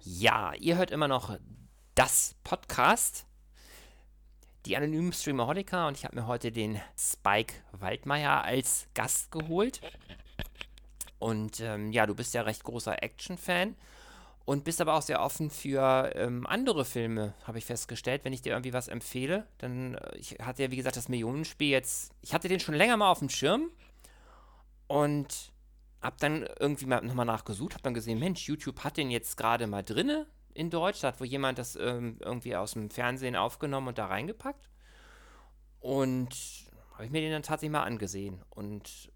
Ja, ihr hört immer noch das Podcast. Die anonymen Streamerholiker und ich habe mir heute den Spike Waldmeier als Gast geholt. Und ähm, ja, du bist ja recht großer Action-Fan und bist aber auch sehr offen für ähm, andere Filme, habe ich festgestellt. Wenn ich dir irgendwie was empfehle, dann, äh, ich hatte ja wie gesagt das Millionenspiel jetzt, ich hatte den schon länger mal auf dem Schirm und hab dann irgendwie mal nochmal nachgesucht, hab dann gesehen, Mensch, YouTube hat den jetzt gerade mal drinne in Deutsch, da hat wohl jemand das ähm, irgendwie aus dem Fernsehen aufgenommen und da reingepackt. Und habe ich mir den dann tatsächlich mal angesehen. Und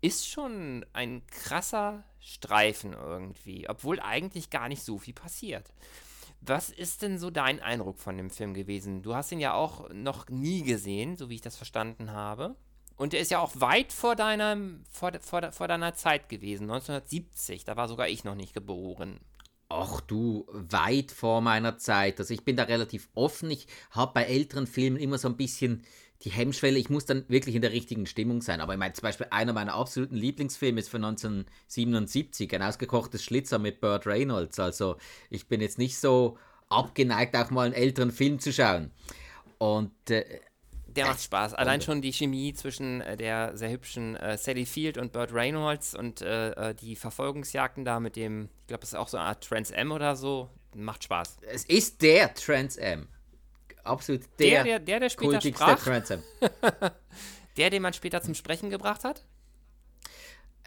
ist schon ein krasser Streifen irgendwie, obwohl eigentlich gar nicht so viel passiert. Was ist denn so dein Eindruck von dem Film gewesen? Du hast ihn ja auch noch nie gesehen, so wie ich das verstanden habe. Und der ist ja auch weit vor deiner, vor, vor, vor deiner Zeit gewesen, 1970. Da war sogar ich noch nicht geboren. Ach du, weit vor meiner Zeit. Also ich bin da relativ offen. Ich habe bei älteren Filmen immer so ein bisschen die Hemmschwelle. Ich muss dann wirklich in der richtigen Stimmung sein. Aber ich meine, zum Beispiel einer meiner absoluten Lieblingsfilme ist von 1977, ein ausgekochtes Schlitzer mit Burt Reynolds. Also ich bin jetzt nicht so abgeneigt, auch mal einen älteren Film zu schauen. Und äh, der macht Spaß. Allein schon die Chemie zwischen äh, der sehr hübschen äh, Sally Field und Burt Reynolds und äh, äh die Verfolgungsjagden da mit dem, ich glaube, das ist auch so eine Art Trans M oder so, macht Spaß. Es ist der Trans M. Absolut der, der, der, der, der später sprach. Trans M. der, den man später zum Sprechen gebracht hat?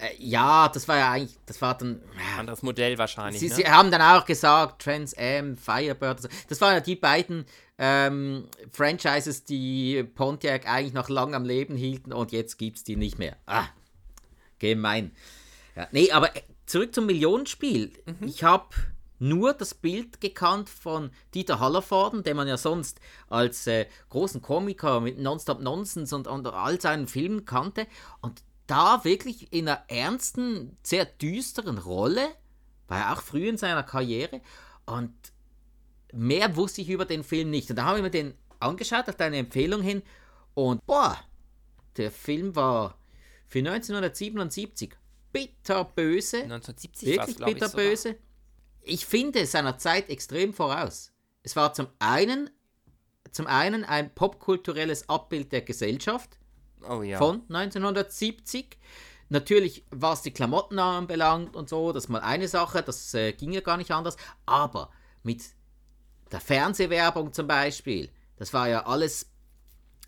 Äh, ja, das war ja eigentlich, das war dann. Ja. Anderes Modell wahrscheinlich. Sie, ne? sie haben dann auch gesagt, Trans M, Firebird. Das waren ja die beiden ähm, Franchises, die Pontiac eigentlich noch lang am Leben hielten und jetzt gibt es die nicht mehr. Ah, gemein. Ja, nee, aber äh, zurück zum Millionenspiel. Mhm. Ich habe nur das Bild gekannt von Dieter Hallervorden, den man ja sonst als äh, großen Komiker mit Nonstop Nonsense und, und all seinen Filmen kannte. Und da wirklich in einer ernsten, sehr düsteren Rolle, war er auch früh in seiner Karriere. Und mehr wusste ich über den Film nicht. Und da habe ich mir den angeschaut, auf deine Empfehlung hin. Und boah, der Film war für 1977 bitterböse. 1970 wirklich bitterböse. Ich, ich finde seiner Zeit extrem voraus. Es war zum einen, zum einen ein popkulturelles Abbild der Gesellschaft oh, ja. von 1970. Natürlich, was die Klamotten anbelangt und so, das ist mal eine Sache, das äh, ging ja gar nicht anders. Aber mit der Fernsehwerbung zum Beispiel, das war ja alles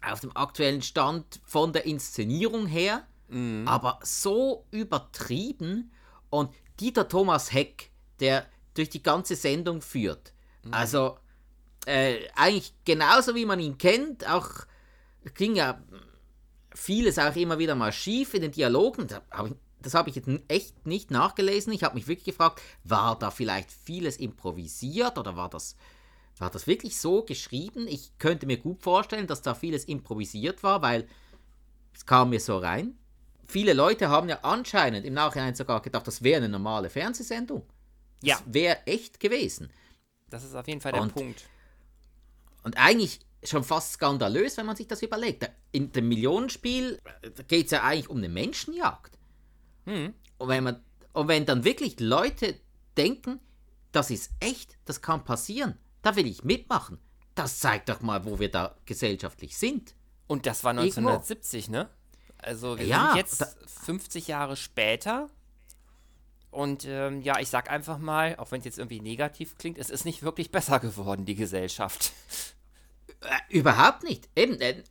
auf dem aktuellen Stand von der Inszenierung her, mhm. aber so übertrieben und Dieter Thomas Heck, der durch die ganze Sendung führt. Mhm. Also äh, eigentlich genauso wie man ihn kennt, auch ging ja vieles auch immer wieder mal schief in den Dialogen. Das habe ich, das hab ich jetzt echt nicht nachgelesen. Ich habe mich wirklich gefragt, war da vielleicht vieles improvisiert oder war das war das wirklich so geschrieben? Ich könnte mir gut vorstellen, dass da vieles improvisiert war, weil es kam mir so rein. Viele Leute haben ja anscheinend im Nachhinein sogar gedacht, das wäre eine normale Fernsehsendung. Das ja. wäre echt gewesen. Das ist auf jeden Fall der und, Punkt. Und eigentlich schon fast skandalös, wenn man sich das überlegt. In dem Millionenspiel geht es ja eigentlich um eine Menschenjagd. Hm. Und, wenn man, und wenn dann wirklich Leute denken, das ist echt, das kann passieren, da will ich mitmachen. Das zeigt doch mal, wo wir da gesellschaftlich sind. Und das war 1970, Irgendwo. ne? Also wir ja, sind jetzt 50 Jahre später. Und ähm, ja, ich sag einfach mal, auch wenn es jetzt irgendwie negativ klingt, es ist nicht wirklich besser geworden, die Gesellschaft. Äh, überhaupt nicht. Eben, äh,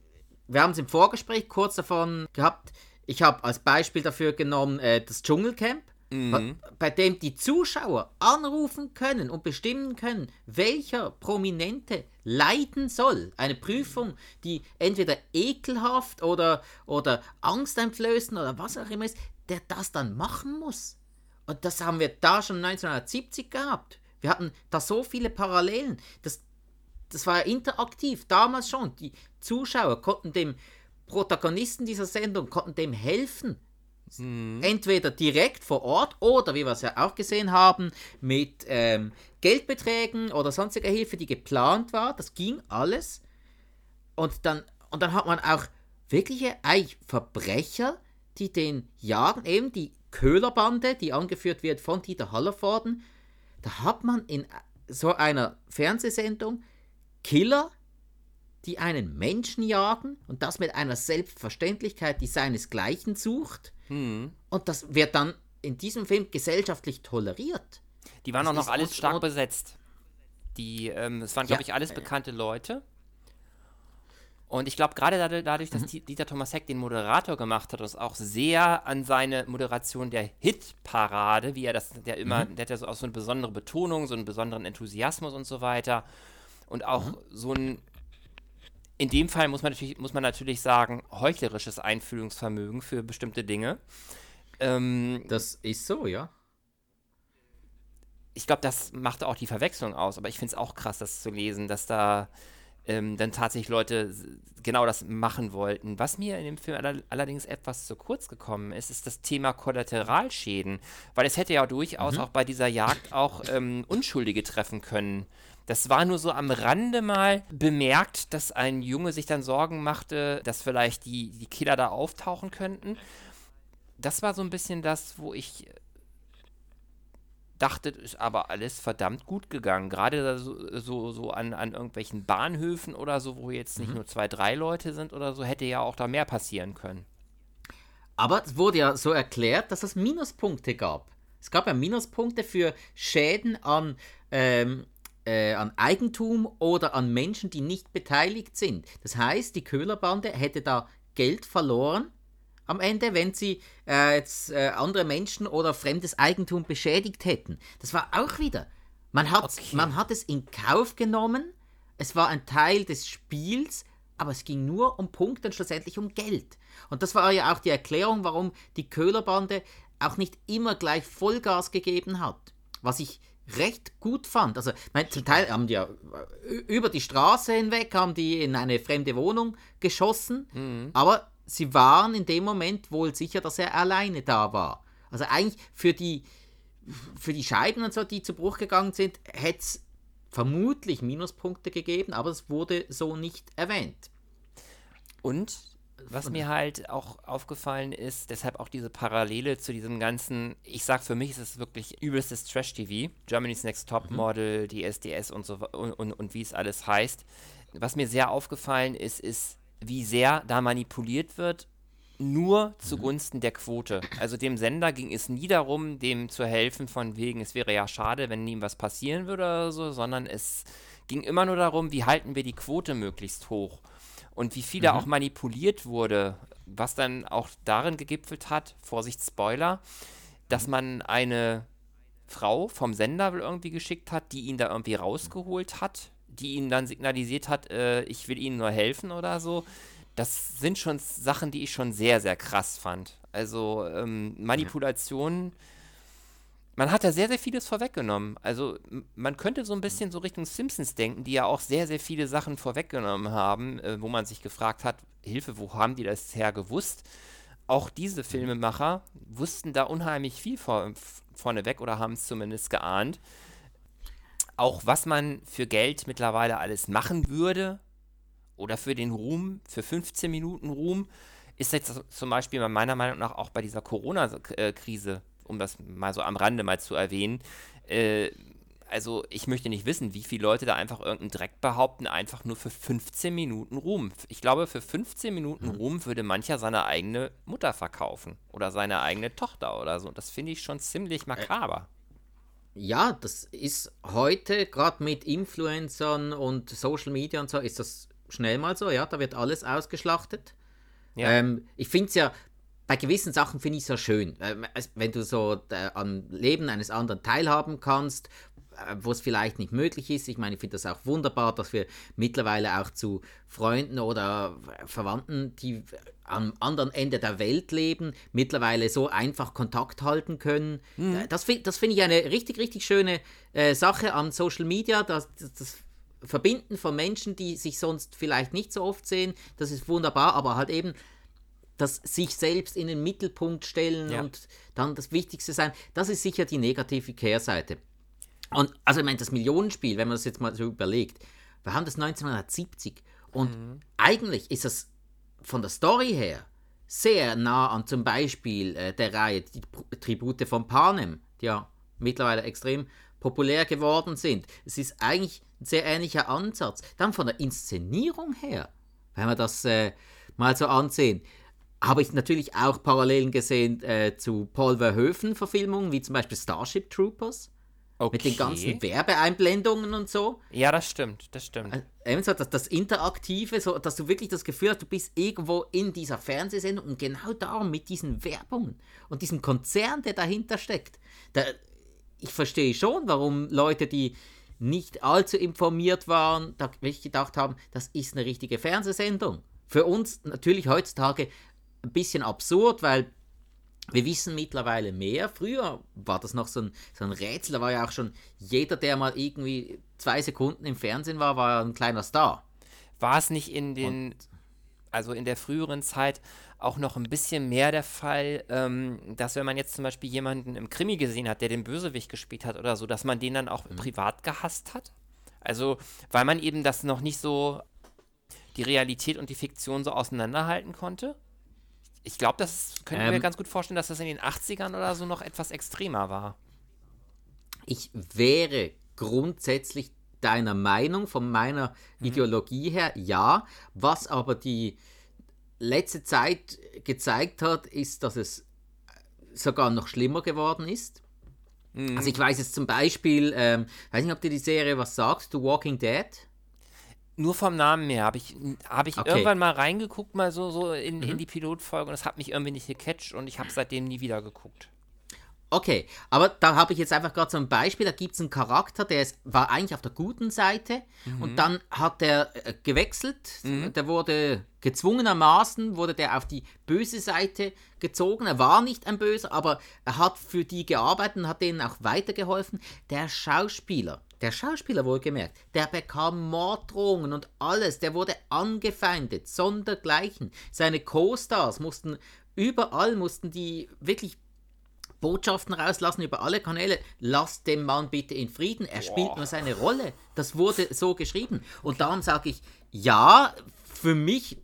wir haben es im Vorgespräch kurz davon gehabt. Ich habe als Beispiel dafür genommen äh, das Dschungelcamp mhm. bei dem die Zuschauer anrufen können und bestimmen können, welcher Prominente leiden soll. Eine Prüfung, die entweder ekelhaft oder, oder angsteinflößend oder was auch immer ist, der das dann machen muss. Und das haben wir da schon 1970 gehabt. Wir hatten da so viele Parallelen. Das, das war ja interaktiv, damals schon. Die Zuschauer konnten dem Protagonisten dieser Sendung konnten dem helfen, Mhm. Entweder direkt vor Ort oder, wie wir es ja auch gesehen haben, mit ähm, Geldbeträgen oder sonstiger Hilfe, die geplant war. Das ging alles. Und dann, und dann hat man auch wirkliche eigentlich Verbrecher, die den jagen, eben die Köhlerbande, die angeführt wird von Dieter Hallervorden. da hat man in so einer Fernsehsendung Killer, die einen Menschen jagen und das mit einer Selbstverständlichkeit, die seinesgleichen sucht. Hm. Und das wird dann in diesem Film gesellschaftlich toleriert. Die waren Das auch noch alles stark besetzt. Die, ähm, es waren, Ja, glaube ich, alles ja. bekannte Leute. Und ich glaube, gerade dadurch, Mhm. dass Di- Dieter Thomas Heck den Moderator gemacht hat, es auch sehr an seine Moderation der Hitparade, wie er das, der immer, Mhm. der hat ja so auch so eine besondere Betonung, so einen besonderen Enthusiasmus und so weiter. Und auch Mhm. so ein, in dem Fall muss man natürlich, muss man natürlich sagen, heuchlerisches Einfühlungsvermögen für bestimmte Dinge. Ähm, Das ist so, ja. ich glaube, das macht auch die Verwechslung aus, aber ich finde es auch krass, das zu lesen, dass da ähm, dann tatsächlich Leute genau das machen wollten. Was mir in dem Film aller, allerdings etwas zu kurz gekommen ist, ist das Thema Kollateralschäden, weil es hätte ja durchaus auch bei dieser Jagd auch ähm, Unschuldige treffen können. Das war nur so am Rande mal bemerkt, dass ein Junge sich dann Sorgen machte, dass vielleicht die, die Killer da auftauchen könnten. Das war so ein bisschen das, wo ich dachte, ist aber alles verdammt gut gegangen. Gerade so, so, so an, an irgendwelchen Bahnhöfen oder so, wo jetzt nicht nur zwei, drei Leute sind oder so, hätte ja auch da mehr passieren können. Aber es wurde ja so erklärt, dass es Minuspunkte gab. Es gab ja Minuspunkte für Schäden an, ähm, äh, an Eigentum oder an Menschen, die nicht beteiligt sind. Das heißt, die Köhlerbande hätte da Geld verloren am Ende, wenn sie äh, jetzt äh, andere Menschen oder fremdes Eigentum beschädigt hätten. Das war auch wieder. Man hat, Okay. man hat es in Kauf genommen. Es war ein Teil des Spiels, aber es ging nur um Punkte und schlussendlich um Geld. Und das war ja auch die Erklärung, warum die Köhlerbande auch nicht immer gleich Vollgas gegeben hat. Was ich recht gut fand. Also, ich meine, zum Teil haben die ja äh, über die Straße hinweg, haben die in eine fremde Wohnung geschossen, aber sie waren in dem Moment wohl sicher, dass er alleine da war. Also eigentlich für die, für die Scheiben und so, die zu Bruch gegangen sind, hätte es vermutlich Minuspunkte gegeben, aber es wurde so nicht erwähnt. Und was mir halt auch aufgefallen ist, deshalb auch diese Parallele zu diesem ganzen, ich sag für mich ist es wirklich übelstes Trash-TV, Germany's Next Top Model, die SDS und so und, und, und wie es alles heißt. Was mir sehr aufgefallen ist, ist, wie sehr da manipuliert wird, nur zugunsten der Quote. Also dem Sender ging es nie darum, dem zu helfen, von wegen, es wäre ja schade, wenn ihm was passieren würde oder so, sondern es ging immer nur darum, wie halten wir die Quote möglichst hoch. Und wie viel da auch manipuliert wurde, was dann auch darin gegipfelt hat, Vorsicht Spoiler, dass man eine Frau vom Sender wohl irgendwie geschickt hat, die ihn da irgendwie rausgeholt hat, die ihm dann signalisiert hat, äh, ich will ihnen nur helfen oder so. Das sind schon Sachen, die ich schon sehr, sehr krass fand. Also ähm, Manipulationen, man hat da sehr, sehr vieles vorweggenommen. Also man könnte so ein bisschen so Richtung Simpsons denken, die ja auch sehr, sehr viele Sachen vorweggenommen haben, äh, wo man sich gefragt hat, Hilfe, wo haben die das her gewusst? Auch diese Filmemacher wussten da unheimlich viel vor, vorneweg oder haben es zumindest geahnt. Auch was man für Geld mittlerweile alles machen würde oder für den Ruhm, für 15 Minuten Ruhm, ist jetzt zum Beispiel meiner Meinung nach auch bei dieser Corona-Krise, um das mal so am Rande mal zu erwähnen, äh, also ich möchte nicht wissen, wie viele Leute da einfach irgendeinen Dreck behaupten, einfach nur für 15 Minuten Ruhm. Ich glaube, für 15 Minuten Ruhm würde mancher seine eigene Mutter verkaufen oder seine eigene Tochter oder so. Das finde ich schon ziemlich makaber. Ja, das ist heute, gerade mit Influencern und Social Media und so, ist das schnell mal so, ja, da wird alles ausgeschlachtet. Ja. Ähm, ich finde es ja, bei gewissen Sachen finde ich es ja schön, es- wenn du so äh, am Leben eines anderen teilhaben kannst, äh, wo es vielleicht nicht möglich ist. Ich meine, ich finde das auch wunderbar, dass wir mittlerweile auch zu Freunden oder Verwandten, die am anderen Ende der Welt leben, mittlerweile so einfach Kontakt halten können. Äh, Das, das finde ich eine richtig, richtig schöne äh, Sache an Social Media, dass das, das Verbinden von Menschen, die sich sonst vielleicht nicht so oft sehen, das ist wunderbar, aber halt eben das sich selbst in den Mittelpunkt stellen Ja. und dann das Wichtigste sein, das ist sicher die negative Kehrseite. Und also ich meine, das Millionenspiel, wenn man das jetzt mal so überlegt, wir haben das 1970 und eigentlich ist das von der Story her sehr nah an zum Beispiel äh, der Reihe die Tribute von Panem, die ja mittlerweile extrem populär geworden sind. Es ist eigentlich ein sehr ähnlicher Ansatz. Dann von der Inszenierung her, wenn wir das äh, mal so ansehen, habe ich natürlich auch Parallelen gesehen äh, zu Paul Verhoeven-Verfilmungen, wie zum Beispiel Starship Troopers. Okay. Mit den ganzen Werbeeinblendungen und so. Ja, das stimmt, das stimmt. Also, ebenso das, das Interaktive, so, dass du wirklich das Gefühl hast, du bist irgendwo in dieser Fernsehsendung und genau darum mit diesen Werbungen und diesem Konzern, der dahinter steckt. Da, ich verstehe schon, warum Leute, die nicht allzu informiert waren, da wirklich gedacht haben, das ist eine richtige Fernsehsendung. Für uns natürlich heutzutage ein bisschen absurd, weil wir wissen mittlerweile mehr. Früher war das noch so ein, so ein Rätsel. Da war ja auch schon jeder, der mal irgendwie zwei Sekunden im Fernsehen war, war ein kleiner Star. War es nicht in den, Und, also in der früheren Zeit auch noch ein bisschen mehr der Fall, ähm, dass wenn man jetzt zum Beispiel jemanden im Krimi gesehen hat, der den Bösewicht gespielt hat oder so, dass man den dann auch mhm. privat gehasst hat? Also, weil man eben das noch nicht so die Realität und die Fiktion so auseinanderhalten konnte? Ich glaube, das können ähm, wir ganz gut vorstellen, dass das in den 80ern oder so noch etwas extremer war. Ich wäre grundsätzlich deiner Meinung, von meiner mhm. Ideologie her, ja. Was aber die letzte Zeit gezeigt hat, ist, dass es sogar noch schlimmer geworden ist. Mhm. Also ich weiß jetzt zum Beispiel, ähm, weiß nicht, ob dir die Serie was sagt, The Walking Dead. Nur vom Namen her habe ich, hab ich okay. irgendwann mal reingeguckt, mal so, so in, mhm. in die Pilotfolge und es hat mich irgendwie nicht gecatcht und ich habe seitdem nie wieder geguckt. Okay, aber da habe ich jetzt einfach gerade so ein Beispiel. Da gibt es einen Charakter, der ist, war eigentlich auf der guten Seite mhm. und dann hat er äh, gewechselt. Mhm. Der wurde gezwungenermaßen, wurde der auf die böse Seite gezogen. Er war nicht ein Böser, aber er hat für die gearbeitet und hat denen auch weitergeholfen. Der Schauspieler, der Schauspieler wohlgemerkt, der bekam Morddrohungen und alles, der wurde angefeindet, sondergleichen. Seine Co-Stars mussten, überall mussten die wirklich Botschaften rauslassen über alle Kanäle. Lasst den Mann bitte in Frieden, er Boah. spielt nur seine Rolle. Das wurde so geschrieben. Und darum sage ich, ja, für mich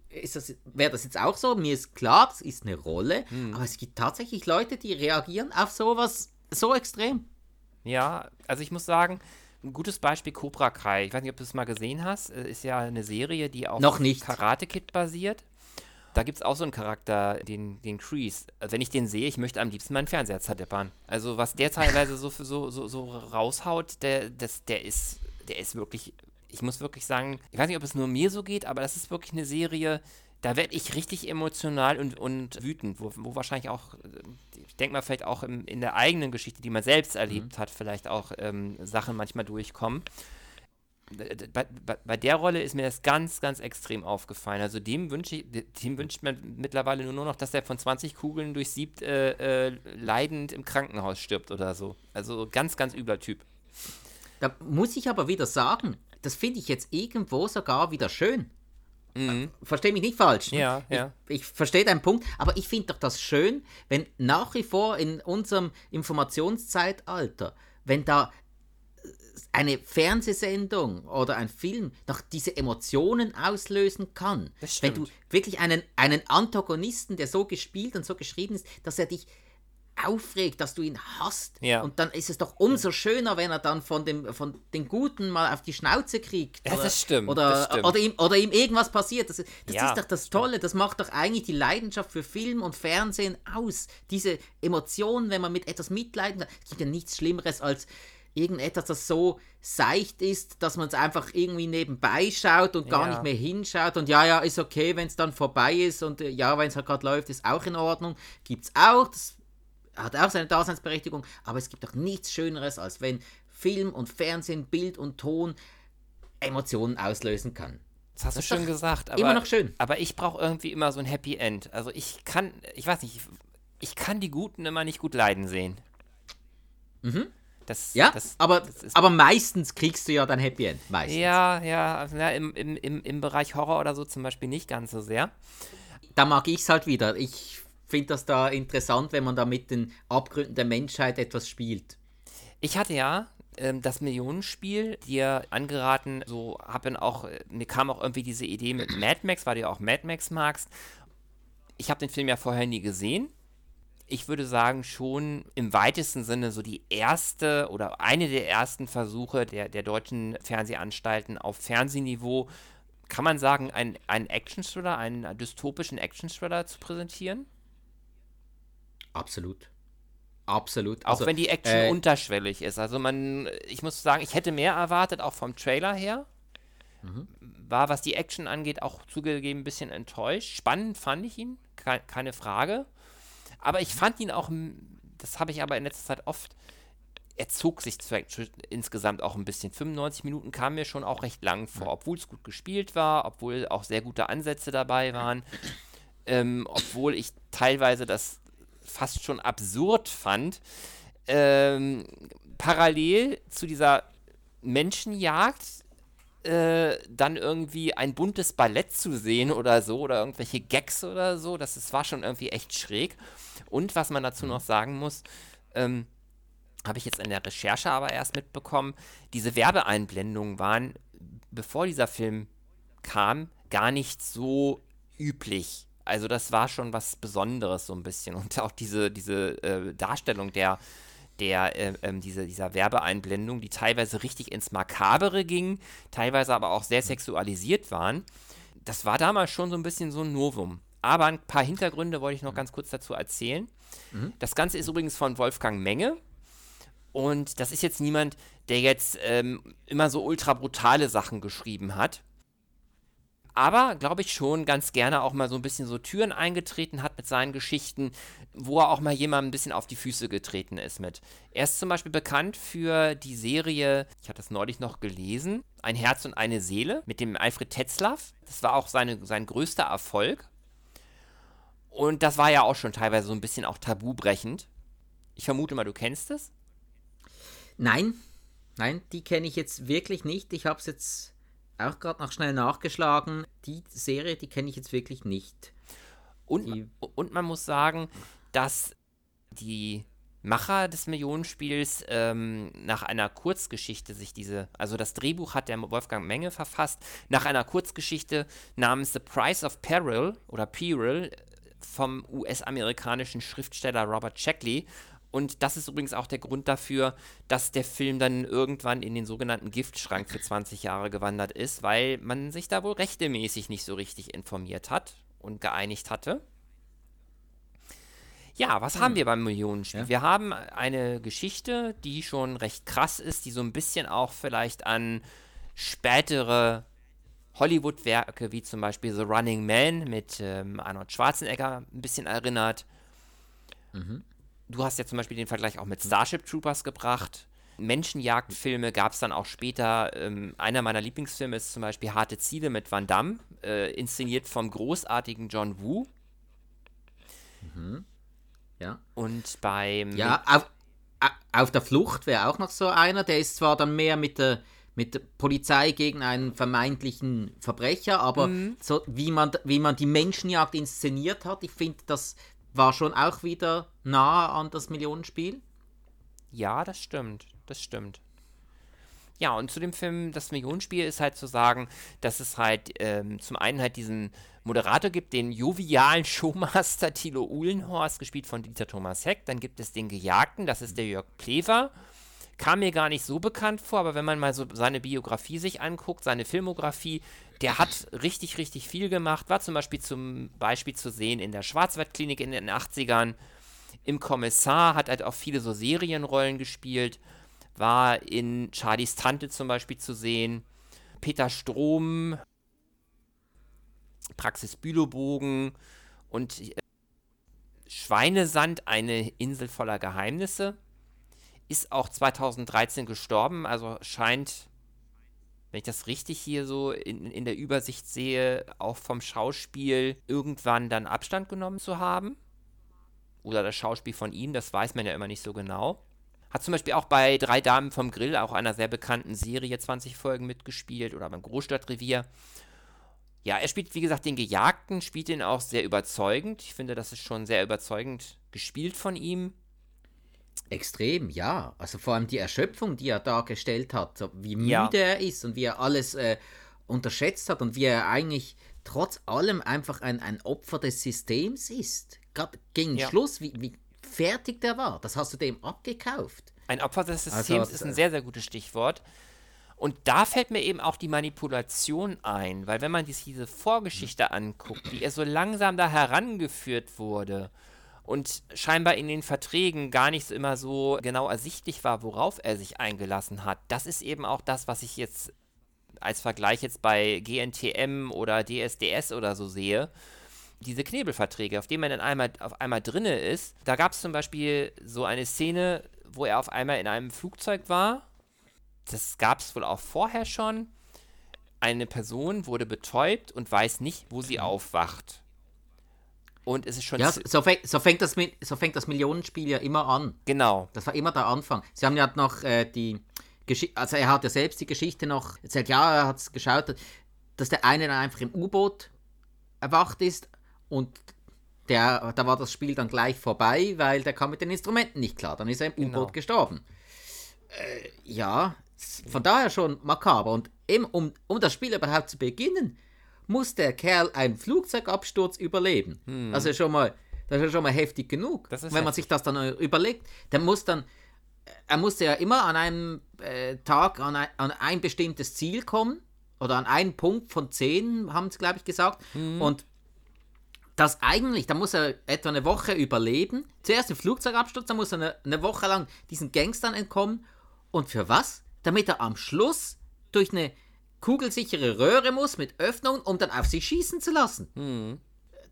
wäre das jetzt auch so. Mir ist klar, das ist eine Rolle. Hm. Aber es gibt tatsächlich Leute, die reagieren auf sowas so extrem. Ja, also ich muss sagen, ein gutes Beispiel Cobra Kai. Ich weiß nicht, ob du es mal gesehen hast. Äh, ist ja eine Serie, die auf Noch nicht. Karate Kid basiert. Da gibt es auch so einen Charakter, den, den Crease. Also wenn ich den sehe, ich möchte am liebsten meinen Fernseher zerdeppern. Also was der teilweise so, so, so, so raushaut, der, das, der, ist, der ist wirklich, ich muss wirklich sagen, ich weiß nicht, ob es nur mir so geht, aber das ist wirklich eine Serie, da werde ich richtig emotional und, und wütend, wo, wo wahrscheinlich auch, ich denke mal, vielleicht auch im, in der eigenen Geschichte, die man selbst erlebt mhm. hat, vielleicht auch ähm, Sachen manchmal durchkommen. Bei, bei, bei, der Rolle ist mir das ganz, ganz extrem aufgefallen. Also dem, wünsche dem wünscht man mittlerweile nur noch, dass er von 20 Kugeln durchsiebt, äh, äh, leidend im Krankenhaus stirbt oder so. Also ganz, ganz übler Typ. Da muss ich aber wieder sagen, das finde ich jetzt irgendwo sogar wieder schön. Mhm. Verstehe mich nicht falsch. Ja, ja. Ich, ich verstehe deinen Punkt, aber ich finde doch das schön, wenn nach wie vor in unserem Informationszeitalter, wenn da eine Fernsehsendung oder ein Film noch diese Emotionen auslösen kann. Wenn du wirklich einen, einen Antagonisten, der so gespielt und so geschrieben ist, dass er dich aufregt, dass du ihn hast. Ja. Und dann ist es doch umso schöner, wenn er dann von, dem, von den Guten mal auf die Schnauze kriegt. Ja, oder, das stimmt. Oder, das stimmt. Oder, ihm, oder ihm irgendwas passiert. Das, das ja. ist doch das Tolle. Das macht doch eigentlich die Leidenschaft für Film und Fernsehen aus. Diese Emotionen, wenn man mit etwas mitleiden kann. Es gibt ja nichts Schlimmeres als irgendetwas, das so seicht ist, dass man es einfach irgendwie nebenbei schaut und gar ja. nicht mehr hinschaut und ja, ja, ist okay, wenn es dann vorbei ist und äh, ja, wenn es halt gerade läuft, ist auch in Ordnung. Gibt es auch, das hat auch seine Daseinsberechtigung, aber es gibt doch nichts Schöneres, als wenn Film und Fernsehen, Bild und Ton Emotionen auslösen kann. Das hast das du schön gesagt. Aber, immer noch schön. Aber ich brauche irgendwie immer so ein Happy End. Also ich kann, ich weiß nicht, ich kann die Guten immer nicht gut leiden sehen. Mhm. Das, ja, das, aber, das aber meistens kriegst du ja dein Happy End. Meistens. Ja, ja, also, ja im, im, im, im Bereich Horror oder so zum Beispiel nicht ganz so sehr. Da mag ich es halt wieder. Ich finde das da interessant, wenn man da mit den Abgründen der Menschheit etwas spielt. Ich hatte ja ähm, das Millionenspiel dir angeraten, so habe auch, äh, mir kam auch irgendwie diese Idee mit Mad Max, weil du ja auch Mad Max magst. Ich habe den Film ja vorher nie gesehen. ich würde sagen, schon im weitesten Sinne so die erste oder eine der ersten Versuche der, der deutschen Fernsehanstalten auf Fernsehniveau, kann man sagen, einen Action-Thriller, einen dystopischen Action-Thriller zu präsentieren? Absolut. Absolut. Auch also, wenn die Action äh, unterschwellig ist. Also man, ich muss sagen, ich hätte mehr erwartet, auch vom Trailer her. Mhm. War, was die Action angeht, auch zugegeben ein bisschen enttäuscht. Spannend fand ich ihn, keine Frage. Aber ich fand ihn auch, das habe ich aber in letzter Zeit oft, er zog sich insgesamt auch ein bisschen. 95 Minuten kam mir schon auch recht lang vor, obwohl es gut gespielt war, obwohl auch sehr gute Ansätze dabei waren. Ähm, obwohl ich teilweise das fast schon absurd fand, ähm, parallel zu dieser Menschenjagd äh, dann irgendwie ein buntes Ballett zu sehen oder so oder irgendwelche Gags oder so, das, das war schon irgendwie echt schräg. Und was man dazu mhm. noch sagen muss, ähm, habe ich jetzt in der Recherche aber erst mitbekommen, diese Werbeeinblendungen waren, bevor dieser Film kam, gar nicht so üblich. Also das war schon was Besonderes so ein bisschen. Und auch diese, diese äh, Darstellung der, der, äh, äh, diese, dieser Werbeeinblendung, die teilweise richtig ins Makabere ging, teilweise aber auch sehr sexualisiert waren. Das war damals schon so ein bisschen so ein Novum. Aber ein paar Hintergründe wollte ich noch ganz kurz dazu erzählen. Mhm. Das Ganze ist übrigens von Wolfgang Menge. Und das ist jetzt niemand, der jetzt ähm, immer so ultra brutale Sachen geschrieben hat aber glaube ich schon ganz gerne auch mal so ein bisschen so Türen eingetreten hat mit seinen Geschichten, wo er auch mal jemandem ein bisschen auf die Füße getreten ist mit. Er ist zum Beispiel bekannt für die Serie, ich hatte das neulich noch gelesen, Ein Herz und eine Seele mit dem Alfred Tetzlaff. Das war auch seine, sein größter Erfolg. Und das war ja auch schon teilweise so ein bisschen auch tabubrechend. Ich vermute mal, du kennst es? Nein, nein, die kenne ich jetzt wirklich nicht. Ich habe es jetzt auch gerade noch schnell nachgeschlagen. Die Serie, die kenne ich jetzt wirklich nicht. Und, die, und man muss sagen, dass die Macher des Millionenspiels ähm, nach einer Kurzgeschichte sich diese, also das Drehbuch hat der Wolfgang Menge verfasst, nach einer Kurzgeschichte namens The Price of Peril oder Peril vom US-amerikanischen Schriftsteller Robert Sheckley und das ist übrigens auch der Grund dafür, dass der Film dann irgendwann in den sogenannten Giftschrank für 20 Jahre gewandert ist, weil man sich da wohl rechtemäßig nicht so richtig informiert hat und geeinigt hatte. Ja, was hm. haben wir beim Millionenspiel? Ja. Wir haben eine Geschichte, die schon recht krass ist, die so ein bisschen auch vielleicht an spätere Hollywood-Werke wie zum Beispiel The Running Man mit ähm, Arnold Schwarzenegger ein bisschen erinnert. Mhm du hast ja zum Beispiel den Vergleich auch mit Starship Troopers gebracht. Menschenjagdfilme gab es dann auch später. Ähm, einer meiner Lieblingsfilme ist zum Beispiel Harte Ziele mit Van Damme, äh, inszeniert vom großartigen John Woo. Mhm. Ja. Und beim. Ja, auf, auf der Flucht wäre auch noch so einer, der ist zwar dann mehr mit der, mit der Polizei gegen einen vermeintlichen Verbrecher, aber mhm. so wie man, wie man die Menschenjagd inszeniert hat, ich finde, das war schon auch wieder nah an das Millionenspiel. Ja, das stimmt. Das stimmt. Ja, und zu dem Film Das Millionenspiel ist halt zu sagen, dass es halt ähm, zum einen halt diesen Moderator gibt, den jovialen Showmaster Thilo Uhlenhorst, gespielt von Dieter Thomas Heck. Dann gibt es den Gejagten, das ist der Jörg Plever. Kam mir gar nicht so bekannt vor, aber wenn man mal so seine Biografie sich anguckt, seine Filmografie, der hat richtig, richtig viel gemacht. War zum Beispiel zum Beispiel zu sehen in der Schwarzwaldklinik in den 80ern. Im Kommissar hat halt auch viele so Serienrollen gespielt. War in Charlies Tante zum Beispiel zu sehen. Peter Strom, Praxis Bülowbogen und Schweinesand, eine Insel voller Geheimnisse. Ist auch 2013 gestorben, also scheint wenn ich das richtig hier so in, in der Übersicht sehe, auch vom Schauspiel irgendwann dann Abstand genommen zu haben. Oder das Schauspiel von ihm, das weiß man ja immer nicht so genau. Hat zum Beispiel auch bei Drei Damen vom Grill, auch einer sehr bekannten Serie, 20 Folgen mitgespielt oder beim Großstadtrevier. Ja, er spielt, wie gesagt, den Gejagten, spielt ihn auch sehr überzeugend. Ich finde, das ist schon sehr überzeugend gespielt von ihm. Extrem, ja. Also vor allem die Erschöpfung, die er dargestellt hat, wie müde ja. er ist und wie er alles äh, unterschätzt hat und wie er eigentlich trotz allem einfach ein, ein Opfer des Systems ist. Gerade gegen ja. Schluss, wie, wie fertig der war. Das hast du dem abgekauft. Ein Opfer des Systems also, ist ein sehr, sehr gutes Stichwort. Und da fällt mir eben auch die Manipulation ein, weil wenn man sich diese Vorgeschichte anguckt, wie er so langsam da herangeführt wurde und scheinbar in den Verträgen gar nicht so immer so genau ersichtlich war, worauf er sich eingelassen hat, das ist eben auch das, was ich jetzt als Vergleich jetzt bei GNTM oder DSDS oder so sehe. Diese Knebelverträge, auf denen man dann einmal auf einmal drinne ist, da gab es zum Beispiel so eine Szene, wo er auf einmal in einem Flugzeug war das gab es wohl auch vorher schon. Eine Person wurde betäubt und weiß nicht, wo sie aufwacht. Und es ist schon. Ja, so, fängt, so, fängt das, so fängt das Millionenspiel ja immer an. Genau. Das war immer der Anfang. Sie haben ja noch äh, die Geschichte, also er hat ja selbst die Geschichte noch erzählt, ja, er hat es geschaut, dass der eine dann einfach im U-Boot erwacht ist und der, da war das Spiel dann gleich vorbei, weil der kam mit den Instrumenten nicht klar. Dann ist er im genau. U-Boot gestorben. Äh, ja, von daher schon makaber. Und eben, um, um das Spiel überhaupt zu beginnen, muss der Kerl einen Flugzeugabsturz überleben. Hm. Also schon mal, das ist schon mal heftig genug. Wenn heftig. man sich das dann überlegt, dann muss dann, er musste ja immer an einem äh, Tag an ein, an ein bestimmtes Ziel kommen oder an einen Punkt von zehn, haben sie, glaube ich, gesagt. Hm. Und das eigentlich, da muss er etwa eine Woche überleben. Zuerst den Flugzeugabsturz, dann muss er eine, eine Woche lang diesen Gangstern entkommen. Und für was? damit er am Schluss durch eine kugelsichere Röhre muss mit Öffnung, um dann auf sie schießen zu lassen. Mhm.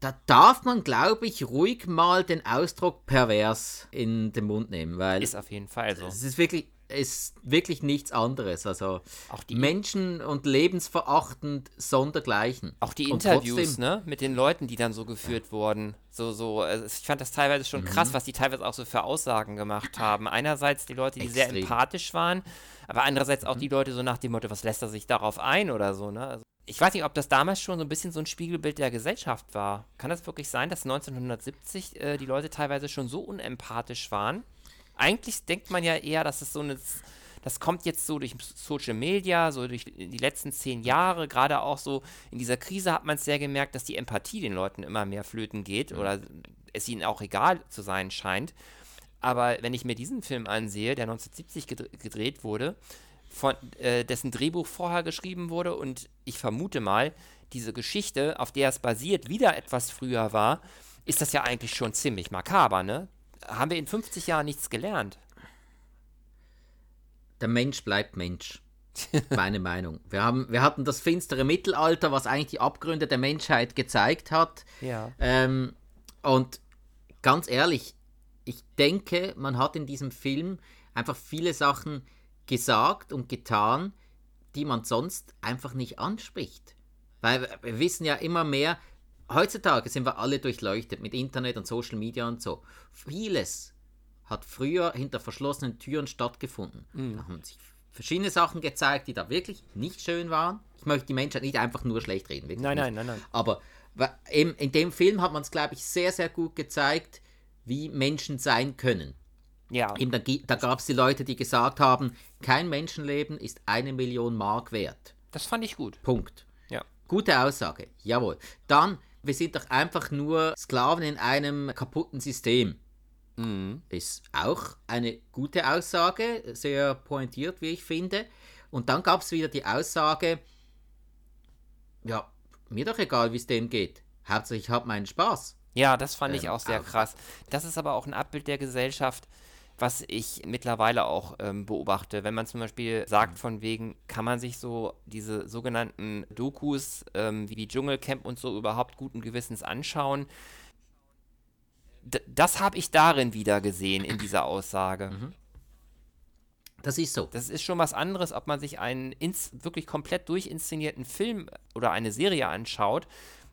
Da darf man, glaube ich, ruhig mal den Ausdruck pervers in den Mund nehmen, weil ist auf jeden Fall so. Es ist wirklich, ist wirklich nichts anderes. Also auch die Menschen und lebensverachtend sondergleichen. Auch die Interviews, trotzdem, ne, mit den Leuten, die dann so geführt ja. wurden. So, so, also ich fand das teilweise schon mhm. krass, was die teilweise auch so für Aussagen gemacht haben. Einerseits die Leute, die Extrem. sehr empathisch waren, aber andererseits auch die mhm. Leute so nach dem Motto, was lässt er sich darauf ein oder so, ne? Also, ich weiß nicht, ob das damals schon so ein bisschen so ein Spiegelbild der Gesellschaft war. Kann das wirklich sein, dass 1970 äh, die Leute teilweise schon so unempathisch waren? Eigentlich denkt man ja eher, dass es so eine das kommt jetzt so durch Social Media, so durch die letzten zehn Jahre, gerade auch so in dieser Krise hat man es sehr gemerkt, dass die Empathie den Leuten immer mehr flöten geht oder es ihnen auch egal zu sein scheint. Aber wenn ich mir diesen Film ansehe, der 1970 gedreht wurde, von, äh, dessen Drehbuch vorher geschrieben wurde und ich vermute mal, diese Geschichte, auf der es basiert, wieder etwas früher war, ist das ja eigentlich schon ziemlich makaber, ne? Haben wir in 50 Jahren nichts gelernt? Der Mensch bleibt Mensch. Meine Meinung. Wir, haben, wir hatten das finstere Mittelalter, was eigentlich die Abgründe der Menschheit gezeigt hat. Ja. Ähm, und ganz ehrlich, ich denke, man hat in diesem Film einfach viele Sachen gesagt und getan, die man sonst einfach nicht anspricht. Weil wir wissen ja immer mehr, heutzutage sind wir alle durchleuchtet mit Internet und Social Media und so. Vieles hat früher hinter verschlossenen Türen stattgefunden. Mhm. Da haben sich verschiedene Sachen gezeigt, die da wirklich nicht schön waren. Ich möchte die Menschheit nicht einfach nur schlecht reden. Nein, nein, nein, nein. Aber in dem Film hat man es, glaube ich, sehr, sehr gut gezeigt, wie Menschen sein können. Ja. Eben, da, da gab es die Leute, die gesagt haben, kein Menschenleben ist eine Million Mark wert. Das fand ich gut. Punkt. Ja. Gute Aussage. Jawohl. Dann, wir sind doch einfach nur Sklaven in einem kaputten System. Mhm. Ist auch eine gute Aussage, sehr pointiert, wie ich finde. Und dann gab es wieder die Aussage, ja, mir doch egal, wie es dem geht. Hauptsache, ich habe meinen Spaß. Ja, das fand ähm, ich auch sehr auch. krass. Das ist aber auch ein Abbild der Gesellschaft, was ich mittlerweile auch ähm, beobachte. Wenn man zum Beispiel sagt, mhm. von wegen, kann man sich so diese sogenannten Dokus ähm, wie die Dschungelcamp und so überhaupt guten Gewissens anschauen. D das habe ich darin wieder gesehen, in dieser Aussage. Mhm. Das ist so. Das ist schon was anderes, ob man sich einen wirklich komplett durchinszenierten Film oder eine Serie anschaut,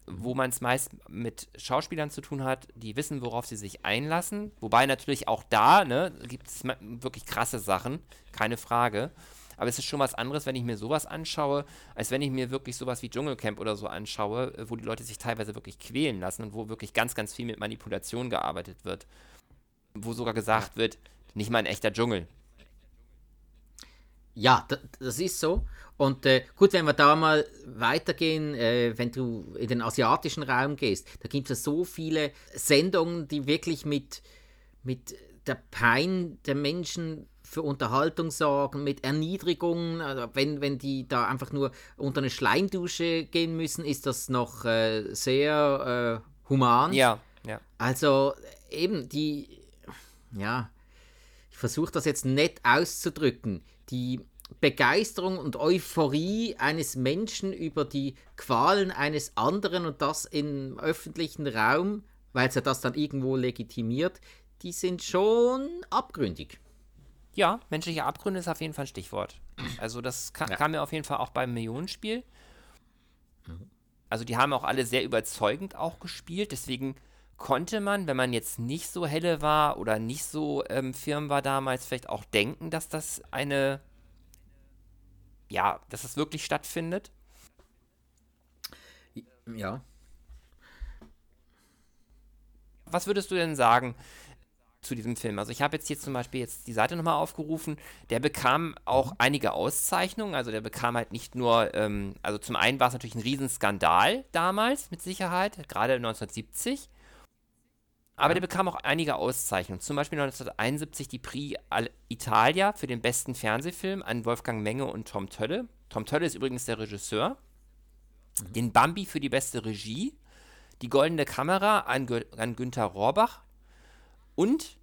wo man es meist mit Schauspielern zu tun hat, die wissen, worauf sie sich einlassen. Wobei natürlich auch da ne, gibt es wirklich krasse Sachen, keine Frage. Aber es ist schon was anderes, wenn ich mir sowas anschaue, als wenn ich mir wirklich sowas wie Dschungelcamp oder so anschaue, wo die Leute sich teilweise wirklich quälen lassen und wo wirklich ganz, ganz viel mit Manipulation gearbeitet wird. Wo sogar gesagt wird, nicht mal ein echter Dschungel. Ja, das ist so. Und äh, gut, wenn wir da mal weitergehen, äh, wenn du in den asiatischen Raum gehst, da gibt es so viele Sendungen, die wirklich mit, mit der Pein der Menschen für Unterhaltung sorgen, mit Erniedrigungen. Also wenn, wenn die da einfach nur unter eine Schleimdusche gehen müssen, ist das noch äh, sehr äh, human. Ja, ja. Also eben die, ja, ich versuche das jetzt nett auszudrücken. Die Begeisterung und Euphorie eines Menschen über die Qualen eines anderen und das im öffentlichen Raum, weil es ja das dann irgendwo legitimiert, die sind schon abgründig. Ja, menschliche Abgründe ist auf jeden Fall ein Stichwort. Also das kam, ja. kam mir auf jeden Fall auch beim Millionenspiel. Also die haben auch alle sehr überzeugend auch gespielt, deswegen konnte man, wenn man jetzt nicht so helle war oder nicht so ähm, firm war damals, vielleicht auch denken, dass das eine, ja, dass das wirklich stattfindet. Ja. Was würdest du denn sagen, zu diesem Film. Also ich habe jetzt hier zum Beispiel jetzt die Seite nochmal aufgerufen. Der bekam auch mhm. einige Auszeichnungen. Also der bekam halt nicht nur, ähm, also zum einen war es natürlich ein Riesenskandal damals, mit Sicherheit, gerade 1970. Aber der bekam auch einige Auszeichnungen. Zum Beispiel 1971 die Prix Italia für den besten Fernsehfilm an Wolfgang Menge und Tom Tölle. Tom Tölle ist übrigens der Regisseur. Mhm. Den Bambi für die beste Regie. Die Goldene Kamera an, an Günther Rohrbach und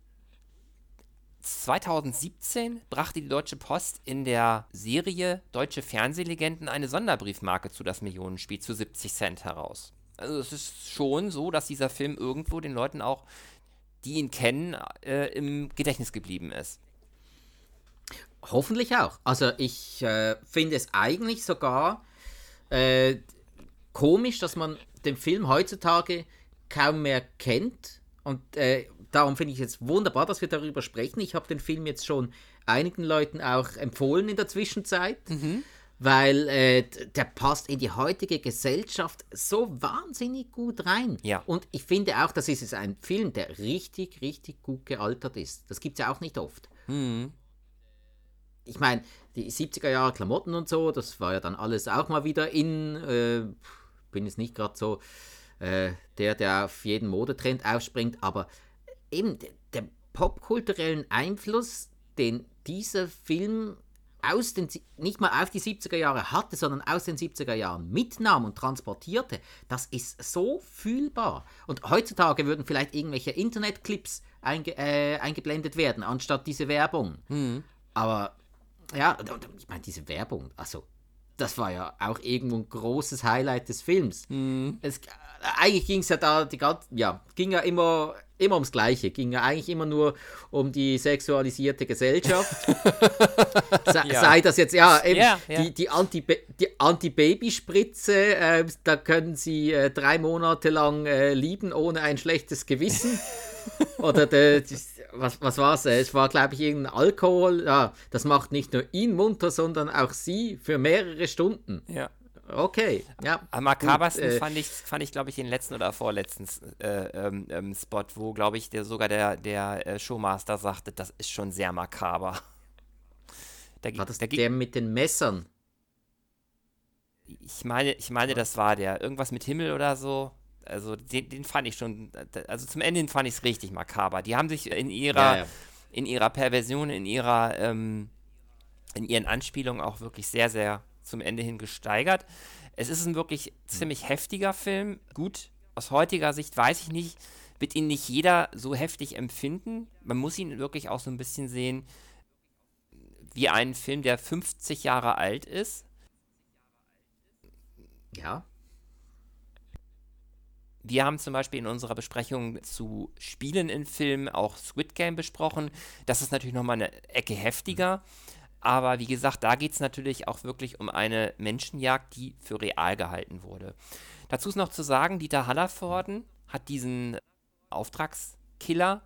2017 brachte die Deutsche Post in der Serie Deutsche Fernsehlegenden eine Sonderbriefmarke zu das Millionenspiel zu 70 Cent heraus. Also es ist schon so, dass dieser Film irgendwo den Leuten auch, die ihn kennen, äh, im Gedächtnis geblieben ist. Hoffentlich auch. Also ich äh, finde es eigentlich sogar äh, komisch, dass man den Film heutzutage kaum mehr kennt. Und äh, darum finde ich es jetzt wunderbar, dass wir darüber sprechen. Ich habe den Film jetzt schon einigen Leuten auch empfohlen in der Zwischenzeit. Mhm. Weil äh, der passt in die heutige Gesellschaft so wahnsinnig gut rein. Ja. Und ich finde auch, das ist ein Film, der richtig, richtig gut gealtert ist. Das gibt es ja auch nicht oft. Mhm. Ich meine, die 70er Jahre Klamotten und so, das war ja dann alles auch mal wieder in. Äh, bin jetzt nicht gerade so äh, der, der auf jeden Modetrend aufspringt, aber eben der popkulturellen Einfluss, den dieser Film aus den, nicht mal auf die 70er Jahre hatte, sondern aus den 70er Jahren mitnahm und transportierte, das ist so fühlbar. Und heutzutage würden vielleicht irgendwelche Internetclips einge, äh, eingeblendet werden, anstatt diese Werbung. Mhm. Aber ja, ich meine, diese Werbung, also das war ja auch irgendwo ein großes Highlight des Films. Mhm. Es, eigentlich ging es ja da, die ganze, ja, ging ja immer immer ums Gleiche. Ging ja eigentlich immer nur um die sexualisierte Gesellschaft. sei, ja. sei, das jetzt, ja, eben ja, ja. die, die Anti-Babyspritze, äh, da können sie äh, drei Monate lang äh, lieben ohne ein schlechtes Gewissen. Oder de, was, was war es? Es war, glaube ich, irgendein Alkohol. Ja, das macht nicht nur ihn munter, sondern auch sie für mehrere Stunden. Ja. Okay, ja. Am makabersten äh, fand ich, fand ich glaube ich, den letzten oder vorletzten äh, ähm, ähm, Spot, wo, glaube ich, der, sogar der, der äh, Showmaster sagte, das ist schon sehr makaber. Da, war das da, der mit den Messern? Ich meine, ich meine, das war der. Irgendwas mit Himmel oder so. Also den, den fand ich schon, also zum Ende fand ich es richtig makaber. Die haben sich in ihrer, ja, ja. in ihrer Perversion, in ihrer, ähm, in ihren Anspielungen auch wirklich sehr, sehr zum Ende hin gesteigert. Es ist ein wirklich ziemlich heftiger Film. Gut, aus heutiger Sicht weiß ich nicht, wird ihn nicht jeder so heftig empfinden. Man muss ihn wirklich auch so ein bisschen sehen wie einen Film, der 50 Jahre alt ist. Ja. Wir haben zum Beispiel in unserer Besprechung zu Spielen in Filmen auch Squid Game besprochen. Das ist natürlich nochmal eine Ecke heftiger. Mhm. Aber wie gesagt, da geht es natürlich auch wirklich um eine Menschenjagd, die für real gehalten wurde. Dazu ist noch zu sagen, Dieter Hallervorden hat diesen Auftragskiller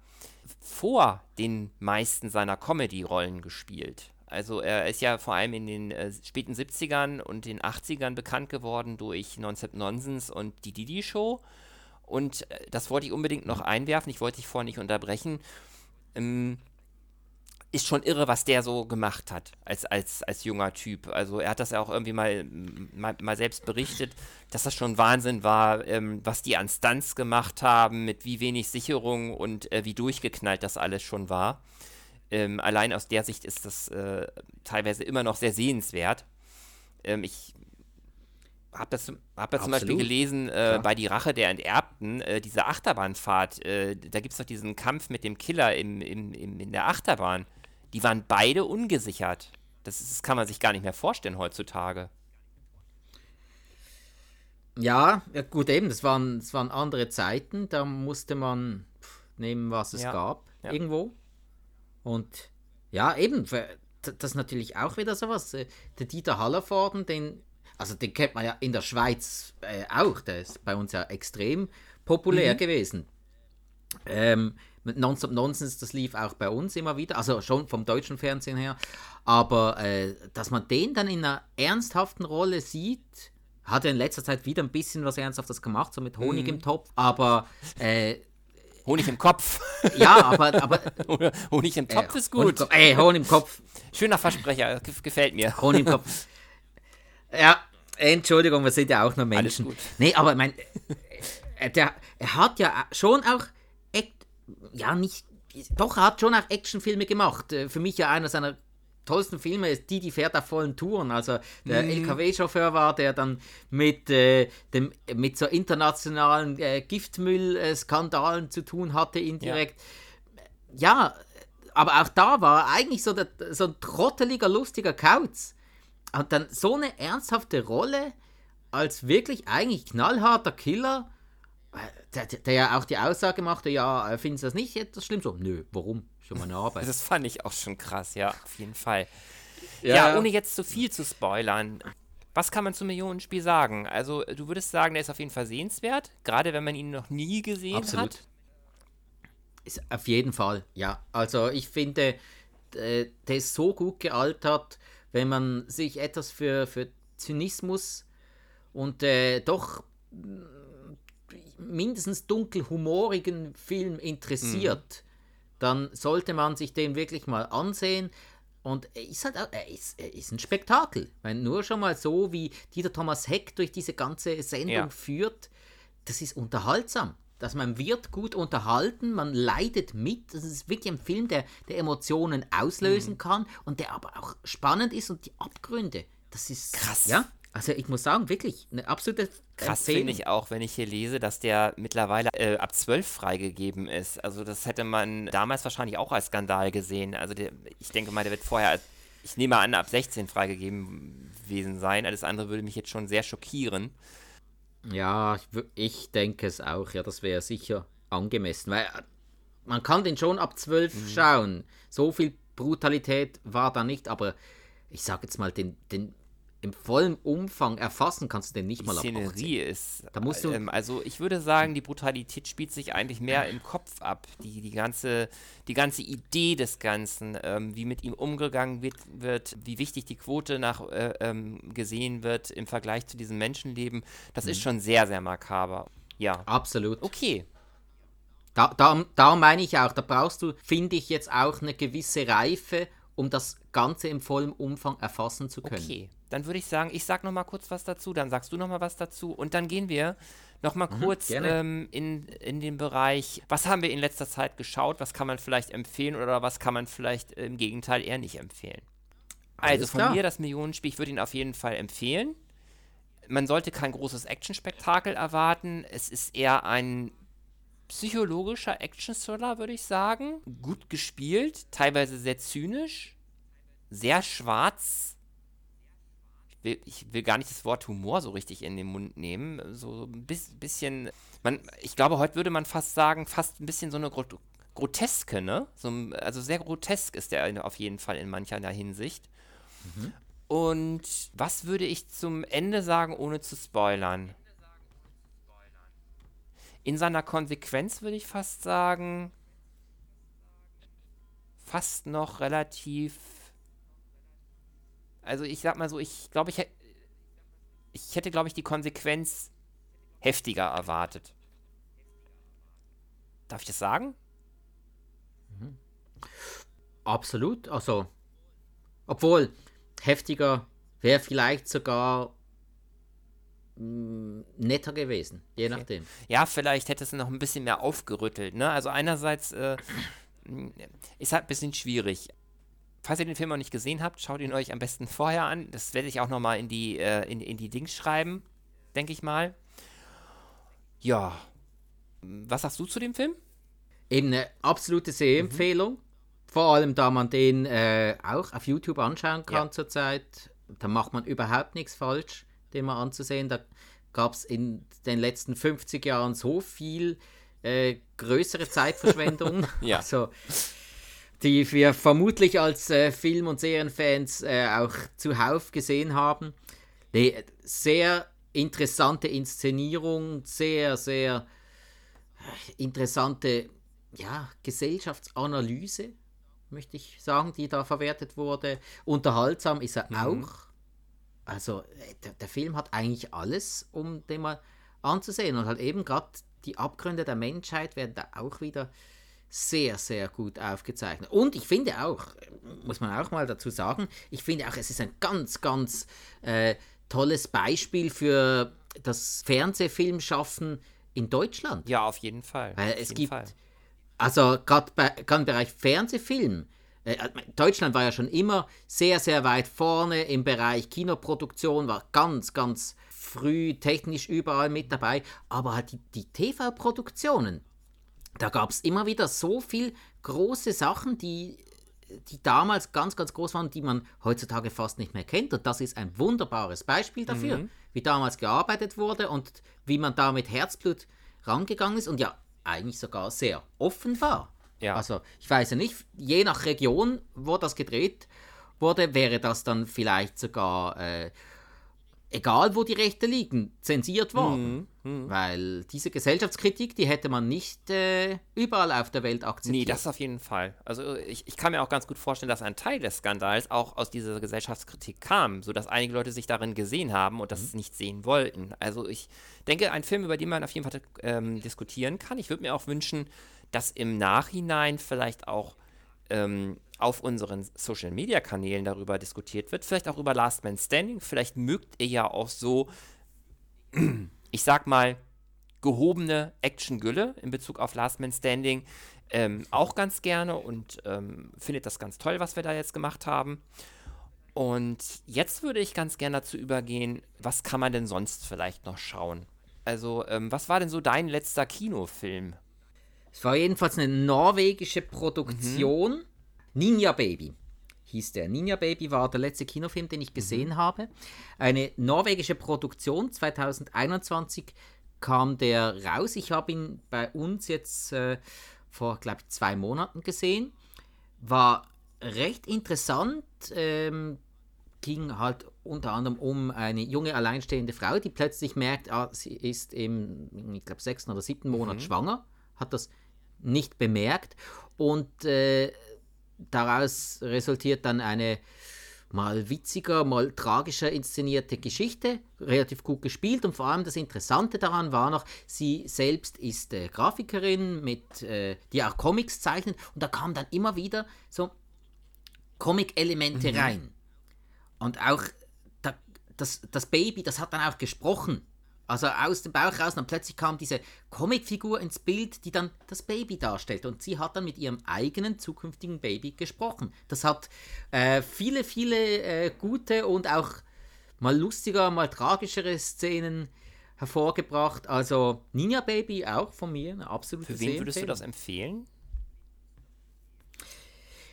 vor den meisten seiner Comedy-Rollen gespielt. Also er ist ja vor allem in den äh, späten 70ern und den 80ern bekannt geworden durch Nonstop Nonsens und die Didi Show. Und äh, das wollte ich unbedingt noch einwerfen, ich wollte dich vorher nicht unterbrechen. Ähm, ist schon irre, was der so gemacht hat als, als, als junger Typ. Also er hat das ja auch irgendwie mal, mal, mal selbst berichtet, dass das schon Wahnsinn war, ähm, was die an Stunts gemacht haben, mit wie wenig Sicherung und äh, wie durchgeknallt das alles schon war. Ähm, allein aus der Sicht ist das äh, teilweise immer noch sehr sehenswert. Ähm, ich habe das, hab das zum Beispiel gelesen äh, bei Die Rache der Enterbten, äh, diese Achterbahnfahrt. Äh, da gibt es doch diesen Kampf mit dem Killer im, im, im, in der Achterbahn die waren beide ungesichert. Das, ist, das kann man sich gar nicht mehr vorstellen heutzutage. Ja, ja gut, eben, das waren, das waren andere Zeiten, da musste man nehmen, was es ja. gab, ja. irgendwo. Und ja, eben, das ist natürlich auch wieder sowas. Äh, der Dieter Hallervorden, den, also den kennt man ja in der Schweiz äh, auch, der ist bei uns ja extrem populär mhm. gewesen. Ähm, Nonstop Nonsense, das lief auch bei uns immer wieder, also schon vom deutschen Fernsehen her. Aber äh, dass man den dann in einer ernsthaften Rolle sieht, hat er in letzter Zeit wieder ein bisschen was Ernsthaftes gemacht, so mit Honig mm. im Topf. Aber äh, Honig im Kopf. Ja, aber. aber Honig im Topf äh, ist gut. Honig, ey, Honig im Kopf. Schöner Versprecher, gefällt mir. Honig im Kopf. Ja, Entschuldigung, wir sind ja auch nur Menschen. Alles gut. Nee, aber mein. Äh, der, er hat ja schon auch ja, nicht. Doch, er hat schon auch Actionfilme gemacht. Äh, für mich ja einer seiner tollsten Filme ist Die, die fährt auf vollen Touren. Also der mhm. LKW-Chauffeur war, der dann mit, äh, dem, mit so internationalen äh, Giftmüll-Skandalen zu tun hatte, indirekt. Ja. ja. aber auch da war er eigentlich so, der, so ein trotteliger, lustiger Kauz. Und dann so eine ernsthafte Rolle als wirklich eigentlich knallharter Killer der, der, ja auch die Aussage machte, ja, äh, findest du das nicht etwas schlimm? So, nö, warum? Schon meine Arbeit. das fand ich auch schon krass, ja, auf jeden Fall. Ja, ja ohne jetzt zu viel zu spoilern. Was kann man zum Millionenspiel sagen? Also, du würdest sagen, der ist auf jeden Fall sehenswert, gerade wenn man ihn noch nie gesehen Absolut. hat. Ist auf jeden Fall, ja. Also, ich finde, der ist so gut gealtert, wenn man sich etwas für, für Zynismus und äh, doch mindestens dunkelhumorigen Film interessiert, mhm. dann sollte man sich den wirklich mal ansehen. Und er ist halt auch, er ist, er ist ein Spektakel. Weil nur schon mal so, wie Dieter Thomas Heck durch diese ganze Sendung ja. führt, das ist unterhaltsam. Dass man wird gut unterhalten, man leidet mit. Das ist wirklich ein Film, der, der Emotionen auslösen mhm. kann und der aber auch spannend ist und die Abgründe. Das ist krass. Ja, also ich muss sagen, wirklich eine absolute Krass finde ich auch, wenn ich hier lese, dass der mittlerweile äh, ab 12 freigegeben ist. Also das hätte man damals wahrscheinlich auch als Skandal gesehen. Also der, ich denke mal, der wird vorher, ich nehme an, ab 16 freigegeben gewesen sein. Alles andere würde mich jetzt schon sehr schockieren. Ja, ich, ich denke es auch. Ja, das wäre sicher angemessen. Weil äh, man kann den schon ab 12 mhm. schauen. So viel Brutalität war da nicht, aber ich sage jetzt mal, den, den im vollen Umfang erfassen kannst du den nicht die mal ab Szenerie ist. Da musst du ähm, also ich würde sagen, die Brutalität spielt sich eigentlich mehr im Kopf ab. Die, die, ganze, die ganze Idee des Ganzen, ähm, wie mit ihm umgegangen wird, wird, wie wichtig die Quote nach äh, ähm, gesehen wird im Vergleich zu diesem Menschenleben, das mhm. ist schon sehr, sehr makaber. Ja. Absolut. Okay. Da, da, da meine ich auch, da brauchst du, finde ich, jetzt auch eine gewisse Reife, um das Ganze im vollen Umfang erfassen zu können. Okay dann würde ich sagen, ich sag noch mal kurz was dazu, dann sagst du noch mal was dazu und dann gehen wir noch mal mhm, kurz ähm, in, in den Bereich, was haben wir in letzter Zeit geschaut, was kann man vielleicht empfehlen oder was kann man vielleicht im Gegenteil eher nicht empfehlen. Also von mir das Millionenspiel, ich würde ihn auf jeden Fall empfehlen. Man sollte kein großes Action-Spektakel erwarten. Es ist eher ein psychologischer Action-Thriller, würde ich sagen. Gut gespielt, teilweise sehr zynisch, sehr schwarz will, ich will gar nicht das Wort Humor so richtig in den Mund nehmen. So ein bisschen, man, ich glaube, heute würde man fast sagen, fast ein bisschen so eine Grot Groteske, ne? So, also sehr grotesk ist der auf jeden Fall in mancher Hinsicht. Mhm. Und was würde ich zum Ende sagen, ohne zu spoilern? In seiner Konsequenz würde ich fast sagen, fast noch relativ also ich sag mal so, ich glaube, ich, ich hätte, glaube ich, die Konsequenz heftiger erwartet. Darf ich das sagen? Mhm. absolut. Also, obwohl heftiger wäre vielleicht sogar mh, netter gewesen, je Okay. nachdem. Ja, vielleicht hätte es noch ein bisschen mehr aufgerüttelt. Ne? Also einerseits äh, ist halt ein bisschen schwierig. Falls ihr den Film noch nicht gesehen habt, schaut ihn euch am besten vorher an. Das werde ich auch noch mal in die, äh, in, in die Dings schreiben, denke ich mal. Ja. Was sagst du zu dem Film? Eben eine absolute Sehempfehlung. Vor allem, da man den äh, auch auf YouTube anschauen kann Ja. zurzeit. Da macht man überhaupt nichts falsch, den mal anzusehen. Da gab es in den letzten 50 Jahren so viel äh, größere Zeitverschwendung. Ja. Also, die wir vermutlich als äh, Film- und Serienfans äh, auch zuhauf gesehen haben. Nee, sehr interessante Inszenierung, sehr, sehr interessante ja, Gesellschaftsanalyse, möchte ich sagen, die da verwertet wurde. Unterhaltsam ist er auch. Also äh, der, der Film hat eigentlich alles, um den mal anzusehen. Und halt eben gerade die Abgründe der Menschheit werden da auch wieder sehr, sehr gut aufgezeichnet. Und ich finde auch, muss man auch mal dazu sagen, ich finde auch, es ist ein ganz, ganz äh, tolles Beispiel für das Fernsehfilmschaffen in Deutschland. Ja, auf jeden Fall. Weil auf es jeden gibt, Fall. also gerade im Bereich Fernsehfilm, äh, Deutschland war ja schon immer sehr, sehr weit vorne im Bereich Kinoproduktion, war ganz, ganz früh technisch überall mit dabei, aber halt die, die TV-Produktionen, da gab es immer wieder so viel große Sachen, die, die damals ganz, ganz groß waren, die man heutzutage fast nicht mehr kennt. Und das ist ein wunderbares Beispiel dafür, wie damals gearbeitet wurde und wie man da mit Herzblut rangegangen ist und ja, eigentlich sogar sehr offen war. Ja. Also, ich weiß ja nicht, je nach Region, wo das gedreht wurde, wäre das dann vielleicht sogar, äh, egal wo die Rechte liegen, zensiert worden. Mhm, Weil diese Gesellschaftskritik, die hätte man nicht äh, überall auf der Welt akzeptiert. Nee, das auf jeden Fall. Also ich, ich kann mir auch ganz gut vorstellen, dass ein Teil des Skandals auch aus dieser Gesellschaftskritik kam, sodass einige Leute sich darin gesehen haben und das nicht sehen wollten. Also ich denke, ein Film, über den man auf jeden Fall ähm, diskutieren kann. Ich würde mir auch wünschen, dass im Nachhinein vielleicht auch ähm, auf unseren Social-Media-Kanälen darüber diskutiert wird. Vielleicht auch über Last Man Standing. Vielleicht mögt ihr ja auch so, ich sag mal, gehobene Action-Gülle in Bezug auf Last Man Standing ähm, auch ganz gerne und ähm, findet das ganz toll, was wir da jetzt gemacht haben. Und jetzt würde ich ganz gerne dazu übergehen, was kann man denn sonst vielleicht noch schauen? Also, ähm, was war denn so dein letzter Kinofilm? Es war jedenfalls eine norwegische Produktion. Ninja Baby hieß der. Ninja Baby war der letzte Kinofilm, den ich gesehen habe. Eine norwegische Produktion. 2021 kam der raus. Ich habe ihn bei uns jetzt äh, vor, glaube ich, zwei Monaten gesehen. War recht interessant. Ähm, ging halt unter anderem um eine junge alleinstehende Frau, die plötzlich merkt, ah, sie ist im, ich glaube, sechsten oder siebten Monat schwanger, hat das nicht bemerkt und äh, daraus resultiert dann eine mal witziger, mal tragischer inszenierte Geschichte, relativ gut gespielt und vor allem das Interessante daran war noch, sie selbst ist äh, Grafikerin, mit, äh, die auch Comics zeichnet und da kamen dann immer wieder so Comic-Elemente rein. Und auch da, das, das Baby, das hat dann auch gesprochen. Also aus dem Bauch raus, und dann plötzlich kam diese Comicfigur ins Bild, die dann das Baby darstellt. Und sie hat dann mit ihrem eigenen zukünftigen Baby gesprochen. Das hat äh, viele, viele äh, gute und auch mal lustiger, mal tragischere Szenen hervorgebracht. Also Ninja Baby auch von mir, eine absolute Für wen würdest du das empfehlen?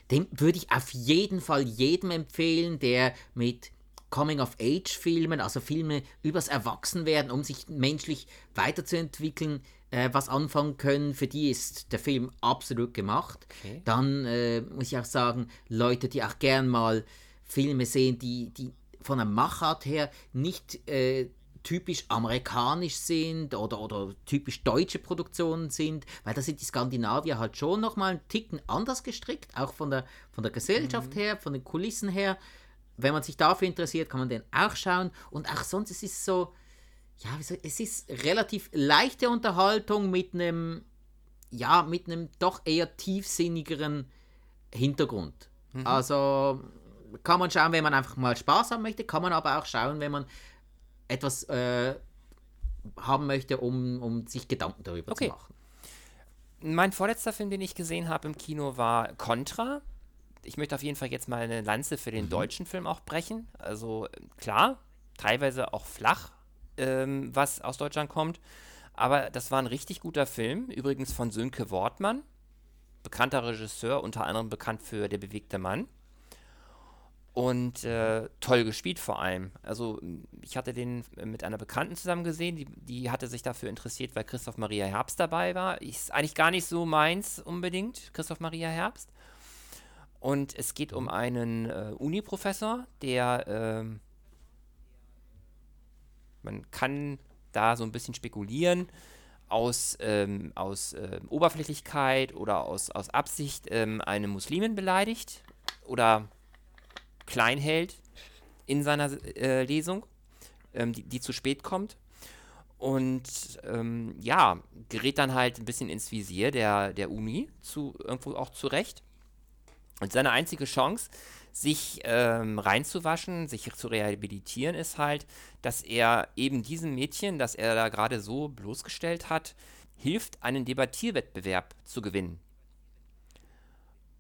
Den würde ich auf jeden Fall jedem empfehlen, der mit Coming-of-Age-Filmen, also Filme übers Erwachsenwerden, um sich menschlich weiterzuentwickeln, äh, was anfangen können. Für die ist der Film absolut gemacht. Okay. Dann äh, muss ich auch sagen, Leute, die auch gern mal Filme sehen, die, die von der Machart her nicht äh, typisch amerikanisch sind oder, oder typisch deutsche Produktionen sind, weil da sind die Skandinavier halt schon nochmal einen Ticken anders gestrickt, auch von der, von der Gesellschaft her, von den Kulissen her. Wenn man sich dafür interessiert, kann man den auch schauen. Und auch sonst, es ist so, ja, es ist relativ leichte Unterhaltung mit einem, ja, mit einem doch eher tiefsinnigeren Hintergrund. Mhm. Also kann man schauen, wenn man einfach mal Spaß haben möchte, kann man aber auch schauen, wenn man etwas äh, haben möchte, um, um sich Gedanken darüber okay. zu machen. Mein vorletzter Film, den ich gesehen habe im Kino, war Contra. Ich möchte auf jeden Fall jetzt mal eine Lanze für den mhm. deutschen Film auch brechen. Also klar, teilweise auch flach, ähm, was aus Deutschland kommt. Aber das war ein richtig guter Film, übrigens von Sönke Wortmann, bekannter Regisseur, unter anderem bekannt für Der bewegte Mann. Und äh, toll gespielt vor allem. Also ich hatte den mit einer Bekannten zusammen gesehen, die, die hatte sich dafür interessiert, weil Christoph Maria Herbst dabei war. Ist eigentlich gar nicht so meins unbedingt, Christoph Maria Herbst. Und es geht um einen äh, Uni-Professor, der, äh, man kann da so ein bisschen spekulieren, aus, ähm, aus äh, Oberflächlichkeit oder aus, aus Absicht ähm, eine Muslimin beleidigt oder klein hält in seiner äh, Lesung, ähm, die, die, zu spät kommt. Und ähm, ja, gerät dann halt ein bisschen ins Visier der, der Uni, zu, irgendwo auch zurecht. Und seine einzige Chance, sich ähm, reinzuwaschen, sich zu rehabilitieren, ist halt, dass er eben diesem Mädchen, das er da gerade so bloßgestellt hat, hilft, einen Debattierwettbewerb zu gewinnen.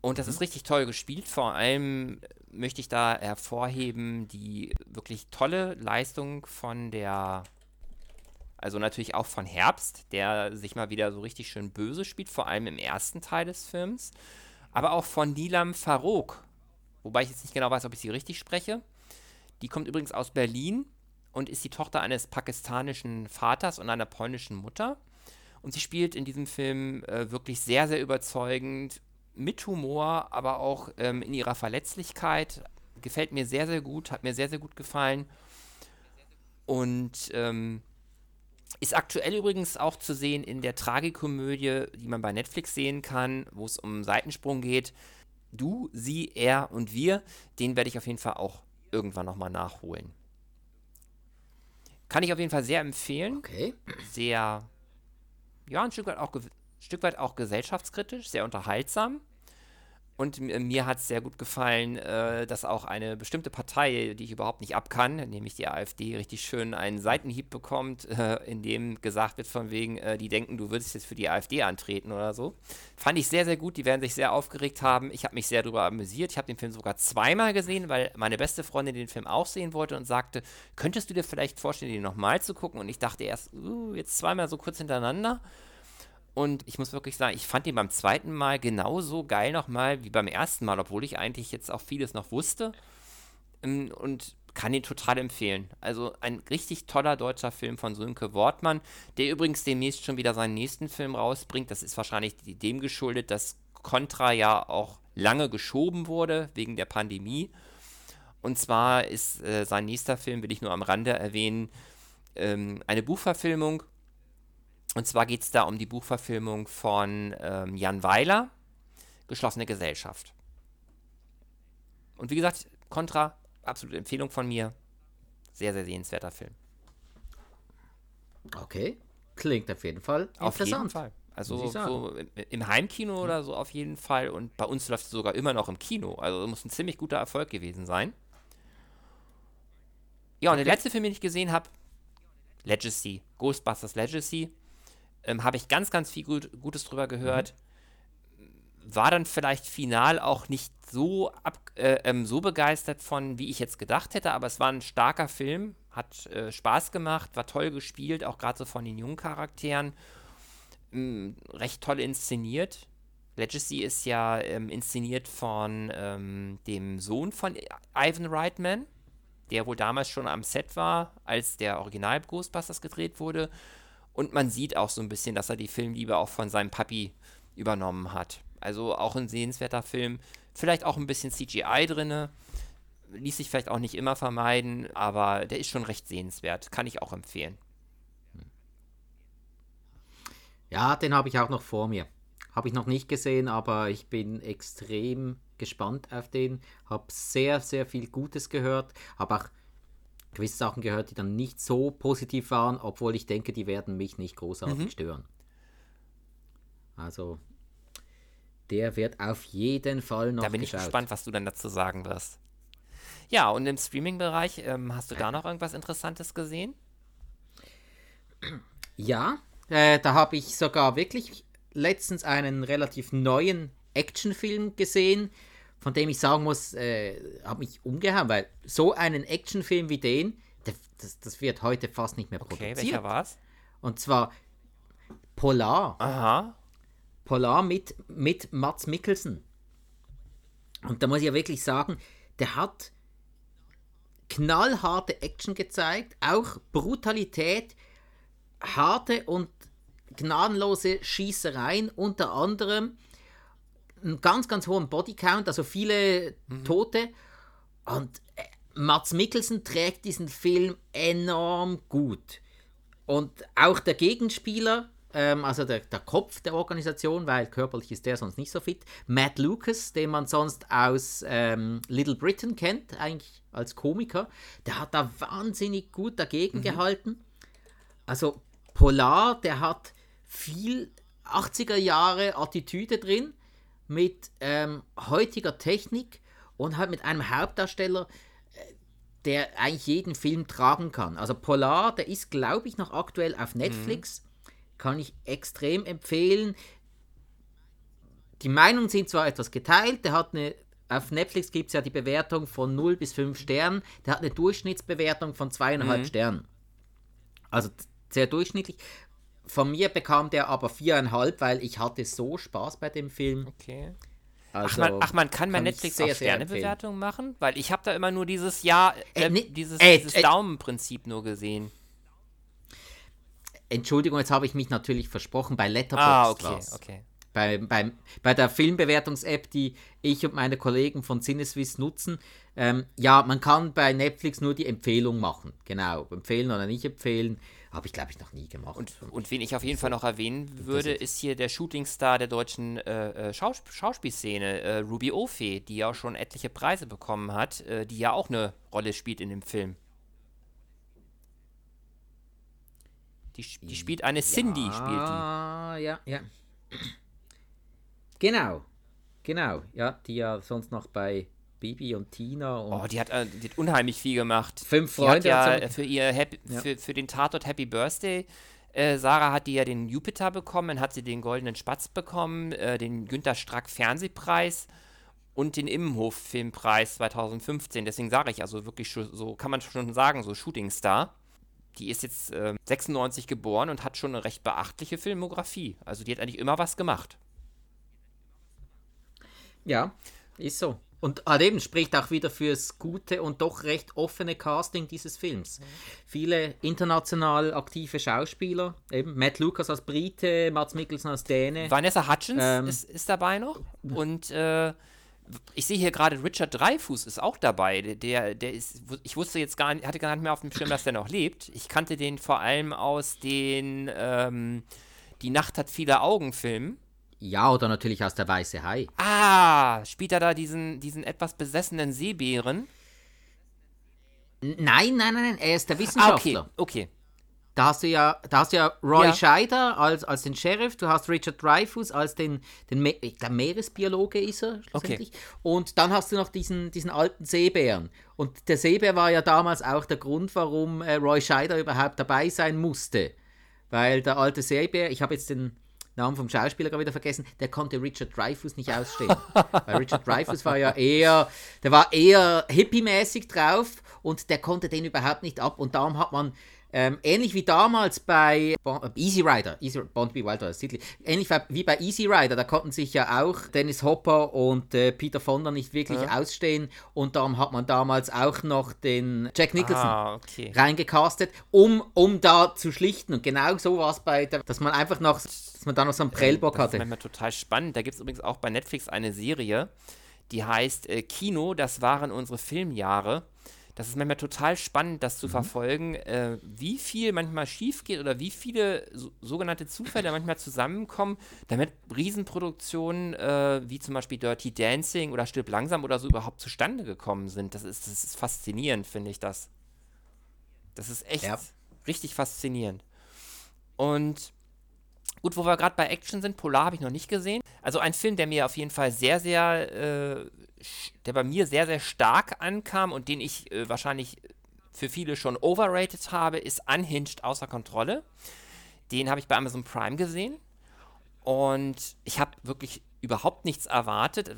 Und das mhm. ist richtig toll gespielt. Vor allem möchte ich da hervorheben die wirklich tolle Leistung von der, also natürlich auch von Herbst, der sich mal wieder so richtig schön böse spielt, vor allem im ersten Teil des Films. Aber auch von Nilam Farouk, wobei ich jetzt nicht genau weiß, ob ich sie richtig spreche. Die kommt übrigens aus Berlin und ist die Tochter eines pakistanischen Vaters und einer polnischen Mutter. Und sie spielt in diesem Film äh, wirklich sehr, sehr überzeugend mit Humor, aber auch ähm, in ihrer Verletzlichkeit. Gefällt mir sehr, sehr gut, hat mir sehr, sehr gut gefallen. Und ähm, ist aktuell übrigens auch zu sehen in der Tragikomödie, die man bei Netflix sehen kann, wo es um Seitensprung geht. Du, sie, er und wir. Den werde ich auf jeden Fall auch irgendwann nochmal nachholen. Kann ich auf jeden Fall sehr empfehlen. Okay. Sehr, ja, ein Stück weit auch Stück weit auch gesellschaftskritisch, sehr unterhaltsam. Und mir hat es sehr gut gefallen, äh, dass auch eine bestimmte Partei, die ich überhaupt nicht abkann, nämlich die AfD, richtig schön einen Seitenhieb bekommt, äh, in dem gesagt wird von wegen, äh, die denken, du würdest jetzt für die AfD antreten oder so. Fand ich sehr, sehr gut. Die werden sich sehr aufgeregt haben. Ich habe mich sehr darüber amüsiert. Ich habe den Film sogar zweimal gesehen, weil meine beste Freundin den Film auch sehen wollte und sagte, könntest du dir vielleicht vorstellen, den nochmal zu gucken? Und ich dachte erst, uh, jetzt zweimal so kurz hintereinander. Und ich muss wirklich sagen, ich fand ihn beim zweiten Mal genauso geil nochmal wie beim ersten Mal, obwohl ich eigentlich jetzt auch vieles noch wusste. Ähm, und kann ihn total empfehlen. Also ein richtig toller deutscher Film von Sönke Wortmann, der übrigens demnächst schon wieder seinen nächsten Film rausbringt. Das ist wahrscheinlich dem geschuldet, dass Contra ja auch lange geschoben wurde wegen der Pandemie. Und zwar ist äh, sein nächster Film, will ich nur am Rande erwähnen, ähm, eine Buchverfilmung und zwar geht es da um die Buchverfilmung von ähm, Jan Weiler, Geschlossene Gesellschaft. Und wie gesagt, Contra, absolute Empfehlung von mir. Sehr, sehr sehenswerter Film. Okay, klingt auf jeden Fall auf jeden Fall. Also so im Heimkino oder so auf jeden Fall. Und bei uns läuft es sogar immer noch im Kino. Also muss ein ziemlich guter Erfolg gewesen sein. Ja, und okay. der letzte Film, den ich gesehen habe, Legacy, Ghostbusters Legacy ähm, habe ich ganz, ganz viel Gut, Gutes drüber gehört. Mhm. War dann vielleicht final auch nicht so, ab, äh, ähm, so begeistert von, wie ich jetzt gedacht hätte, aber es war ein starker Film, hat äh, Spaß gemacht, war toll gespielt, auch gerade so von den jungen Charakteren. Ähm, recht toll inszeniert. Legacy ist ja ähm, inszeniert von ähm, dem Sohn von Ivan Reitman, der wohl damals schon am Set war, als der Original Ghostbusters gedreht wurde und man sieht auch so ein bisschen, dass er die Filmliebe auch von seinem Papi übernommen hat. Also auch ein sehenswerter Film. Vielleicht auch ein bisschen CGI drinne. Ließ sich vielleicht auch nicht immer vermeiden, aber der ist schon recht sehenswert. Kann ich auch empfehlen. Ja, den habe ich auch noch vor mir. Habe ich noch nicht gesehen, aber ich bin extrem gespannt auf den. Habe sehr, sehr viel Gutes gehört. Habe auch gewisse Sachen gehört, die dann nicht so positiv waren, obwohl ich denke, die werden mich nicht großartig mhm. stören. Also, der wird auf jeden Fall noch Da bin geschaut. ich gespannt, was du dann dazu sagen wirst. Ja, und im Streaming-Bereich, ähm, hast du da noch irgendwas Interessantes gesehen? Ja, äh, da habe ich sogar wirklich letztens einen relativ neuen Actionfilm gesehen, von dem ich sagen muss, äh, hat mich umgehauen, weil so einen Actionfilm wie den, der, das, das wird heute fast nicht mehr Okay, produziert. welcher war's? Und zwar Polar. Aha. Polar mit, mit Mats Mikkelsen. Und da muss ich ja wirklich sagen, der hat knallharte Action gezeigt, auch Brutalität, harte und gnadenlose Schießereien, unter anderem einen ganz, ganz hohen Bodycount, also viele Tote. Und äh, Mats Mikkelsen trägt diesen Film enorm gut. Und auch der Gegenspieler, ähm, also der, der Kopf der Organisation, weil körperlich ist der sonst nicht so fit, Matt Lucas, den man sonst aus ähm, Little Britain kennt, eigentlich als Komiker, der hat da wahnsinnig gut dagegen gehalten. Also Polar, der hat viel 80er Jahre Attitüde drin mit ähm, heutiger Technik und halt mit einem Hauptdarsteller, äh, der eigentlich jeden Film tragen kann. Also Polar, der ist, glaube ich, noch aktuell auf Netflix. Kann ich extrem empfehlen. Die Meinungen sind zwar etwas geteilt, der hat eine. Auf Netflix gibt es ja die Bewertung von 0 bis 5 Sternen. Der hat eine Durchschnittsbewertung von 2,5 Sternen. Also sehr durchschnittlich. Von mir bekam der aber 4,5, weil ich hatte so Spaß bei dem Film. Okay. Also, Ach man, ach, man kann bei Netflix sehr, auch Sternebewertungen machen? Weil ich habe da immer nur dieses Ja, äh, Äh, nee, dieses, äh, dieses äh, Daumenprinzip nur gesehen. Entschuldigung, jetzt habe ich mich natürlich versprochen. Bei Letterboxd Ah, okay, okay. Bei, bei, bei der Filmbewertungs-App, die ich und meine Kollegen von Cineswiss nutzen, ähm, ja, man kann bei Netflix nur die Empfehlung machen. Genau, empfehlen oder nicht empfehlen, habe ich glaube ich noch nie gemacht. Und, und wen ich auf jeden Fall noch erwähnen würde, ist hier der Shootingstar der deutschen äh, äh, Schaus Schauspielszene, äh, Ruby Ofe, die ja auch schon etliche Preise bekommen hat, äh, die ja auch eine Rolle spielt in dem Film. Die, die spielt eine Cindy, spielt die. Ah, ja, ja. Genau, genau. Ja, die ja sonst noch bei Bibi und Tina und Oh, die hat, äh, die hat unheimlich viel gemacht. Fünf Die hat Freunde ja äh, für ihr Happy, Ja. für, für den Tatort Happy Birthday. Äh, Sarah hat die ja den Jupiter bekommen, dann hat sie den Goldenen Spatz bekommen, äh, den Günter Strack Fernsehpreis und den Immenhof Filmpreis 2015. Deswegen sage ich also wirklich so kann man schon sagen, so Shootingstar. Die ist jetzt äh, 96 geboren und hat schon eine recht beachtliche Filmografie. Also die hat eigentlich immer was gemacht. Ja, ist so. Und halt eben spricht auch wieder fürs gute und doch recht offene Casting dieses Films. Viele international aktive Schauspieler, eben Matt Lucas als Brite, Mats Mikkelsen als Däne. Vanessa Hutchins Ähm. ist, ist dabei noch. Und äh, ich sehe hier gerade Richard Dreyfuss ist auch dabei. Der- Der, der ist, ich wusste jetzt gar nicht, hatte gar nicht mehr auf dem Schirm, dass der noch lebt. Ich kannte den vor allem aus den ähm, Die Nacht hat viele Augen Filmen. Ja, oder natürlich aus der Weiße Hai. Ah, spielt er da diesen, diesen etwas besessenen Seebären? Nein, nein, nein, nein, er ist der Ah, Wissenschaftler. okay, okay. Da hast du ja, da hast du ja Roy Ja. Scheider als, als den Sheriff, du hast Richard Dreyfuss als den, den Me glaub, Meeresbiologe ist er schlussendlich. Und dann hast du noch diesen, diesen alten Seebären. Und der Seebär war ja damals auch der Grund, warum äh, Roy Scheider überhaupt dabei sein musste. Weil der alte Seebär, ich habe jetzt den Namen vom Schauspieler gerade wieder vergessen, der konnte Richard Dreyfuss nicht ausstehen. Weil Richard Dreyfuss war ja eher, der war eher hippie-mäßig drauf und der konnte den überhaupt nicht ab. Und darum hat man ähm, ähnlich wie damals bei Bon- äh, Easy Rider, Easy, Bond B. Wilder, Titel, ähnlich wie- bei Easy Rider, da konnten sich ja auch Dennis Hopper und äh, Peter Fonda nicht wirklich ausstehen und darum hat man damals auch noch den Jack Nicholson Ah, okay. reingecastet, um, um da zu schlichten. Und genau so war es bei, der, dass man einfach noch, dass man da noch so einen Prellbock Das ist hatte. manchmal total spannend. Da gibt es übrigens auch bei Netflix eine Serie, die heißt äh, Kino, das waren unsere Filmjahre. Das ist manchmal total spannend, das zu verfolgen, äh, wie viel manchmal schief geht oder wie viele so, sogenannte Zufälle manchmal zusammenkommen, damit Riesenproduktionen äh, wie zum Beispiel Dirty Dancing oder Stirb langsam oder so überhaupt zustande gekommen sind. Das ist, das ist faszinierend, finde ich das. Das ist echt Ja. richtig faszinierend. Und Gut, wo wir gerade bei Action sind, Polar habe ich noch nicht gesehen. Also ein Film, der mir auf jeden Fall sehr, sehr, äh, der bei mir sehr, sehr stark ankam und den ich äh, wahrscheinlich für viele schon overrated habe, ist Unhinged außer Kontrolle. Den habe ich bei Amazon Prime gesehen und ich habe wirklich überhaupt nichts erwartet.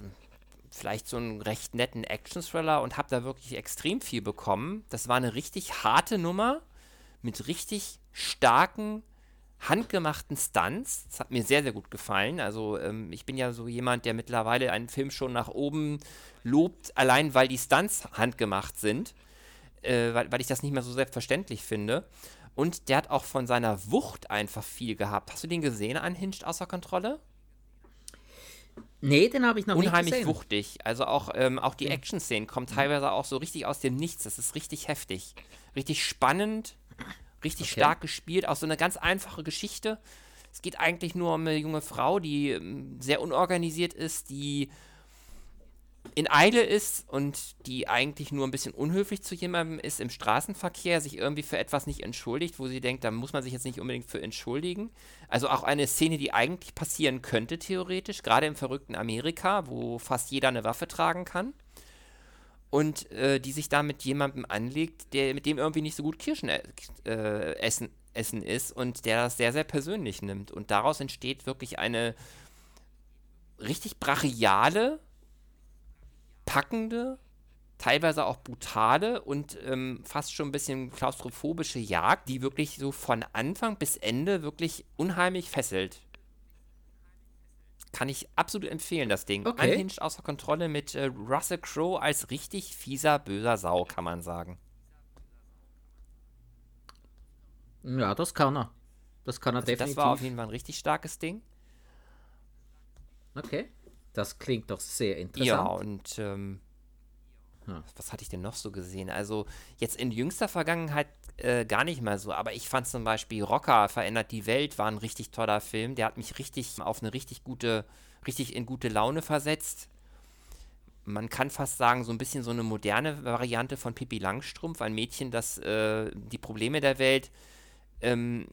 Vielleicht so einen recht netten Action-Thriller und habe da wirklich extrem viel bekommen. Das war eine richtig harte Nummer mit richtig starken handgemachten Stunts. Das hat mir sehr, sehr gut gefallen. Also ähm, ich bin ja so jemand, der mittlerweile einen Film schon nach oben lobt, allein weil die Stunts handgemacht sind, äh, weil, weil ich das nicht mehr so selbstverständlich finde. Und der hat auch von seiner Wucht einfach viel gehabt. Hast du den gesehen, Unhinged außer Kontrolle? Nee, den habe ich noch Unheimlich nicht gesehen. Unheimlich wuchtig. Also auch, ähm, auch die Action-Szenen kommen teilweise auch so richtig aus dem Nichts. Das ist richtig heftig. Richtig spannend, richtig okay. stark gespielt. Auch so eine ganz einfache Geschichte. Es geht eigentlich nur um eine junge Frau, die ähm, sehr unorganisiert ist, die in Eile ist und die eigentlich nur ein bisschen unhöflich zu jemandem ist im Straßenverkehr, sich irgendwie für etwas nicht entschuldigt, wo sie denkt, da muss man sich jetzt nicht unbedingt für entschuldigen. Also auch eine Szene, die eigentlich passieren könnte, theoretisch, gerade im verrückten Amerika, wo fast jeder eine Waffe tragen kann. Und äh, die sich da mit jemandem anlegt, der mit dem irgendwie nicht so gut Kirschen äh, essen, essen ist und der das sehr, sehr persönlich nimmt. Und daraus entsteht wirklich eine richtig brachiale, packende, teilweise auch brutale und ähm, fast schon ein bisschen klaustrophobische Jagd, die wirklich so von Anfang bis Ende wirklich unheimlich fesselt. Kann ich absolut empfehlen, das Ding. Okay. Unhinged außer Kontrolle mit äh, Russell Crowe als richtig fieser, böser Sau, kann man sagen. Ja, das kann er. Das kann er also definitiv. Das war auf jeden Fall ein richtig starkes Ding. Okay. Das klingt doch sehr interessant. Ja, und ähm, was hatte ich denn noch so gesehen? Also jetzt in jüngster Vergangenheit äh, gar nicht mal so, aber ich fand zum Beispiel Rocker verändert die Welt, war ein richtig toller Film. Der hat mich richtig auf eine richtig gute, richtig in gute Laune versetzt. Man kann fast sagen, so ein bisschen so eine moderne Variante von Pippi Langstrumpf, ein Mädchen, das äh, die Probleme der Welt ähm,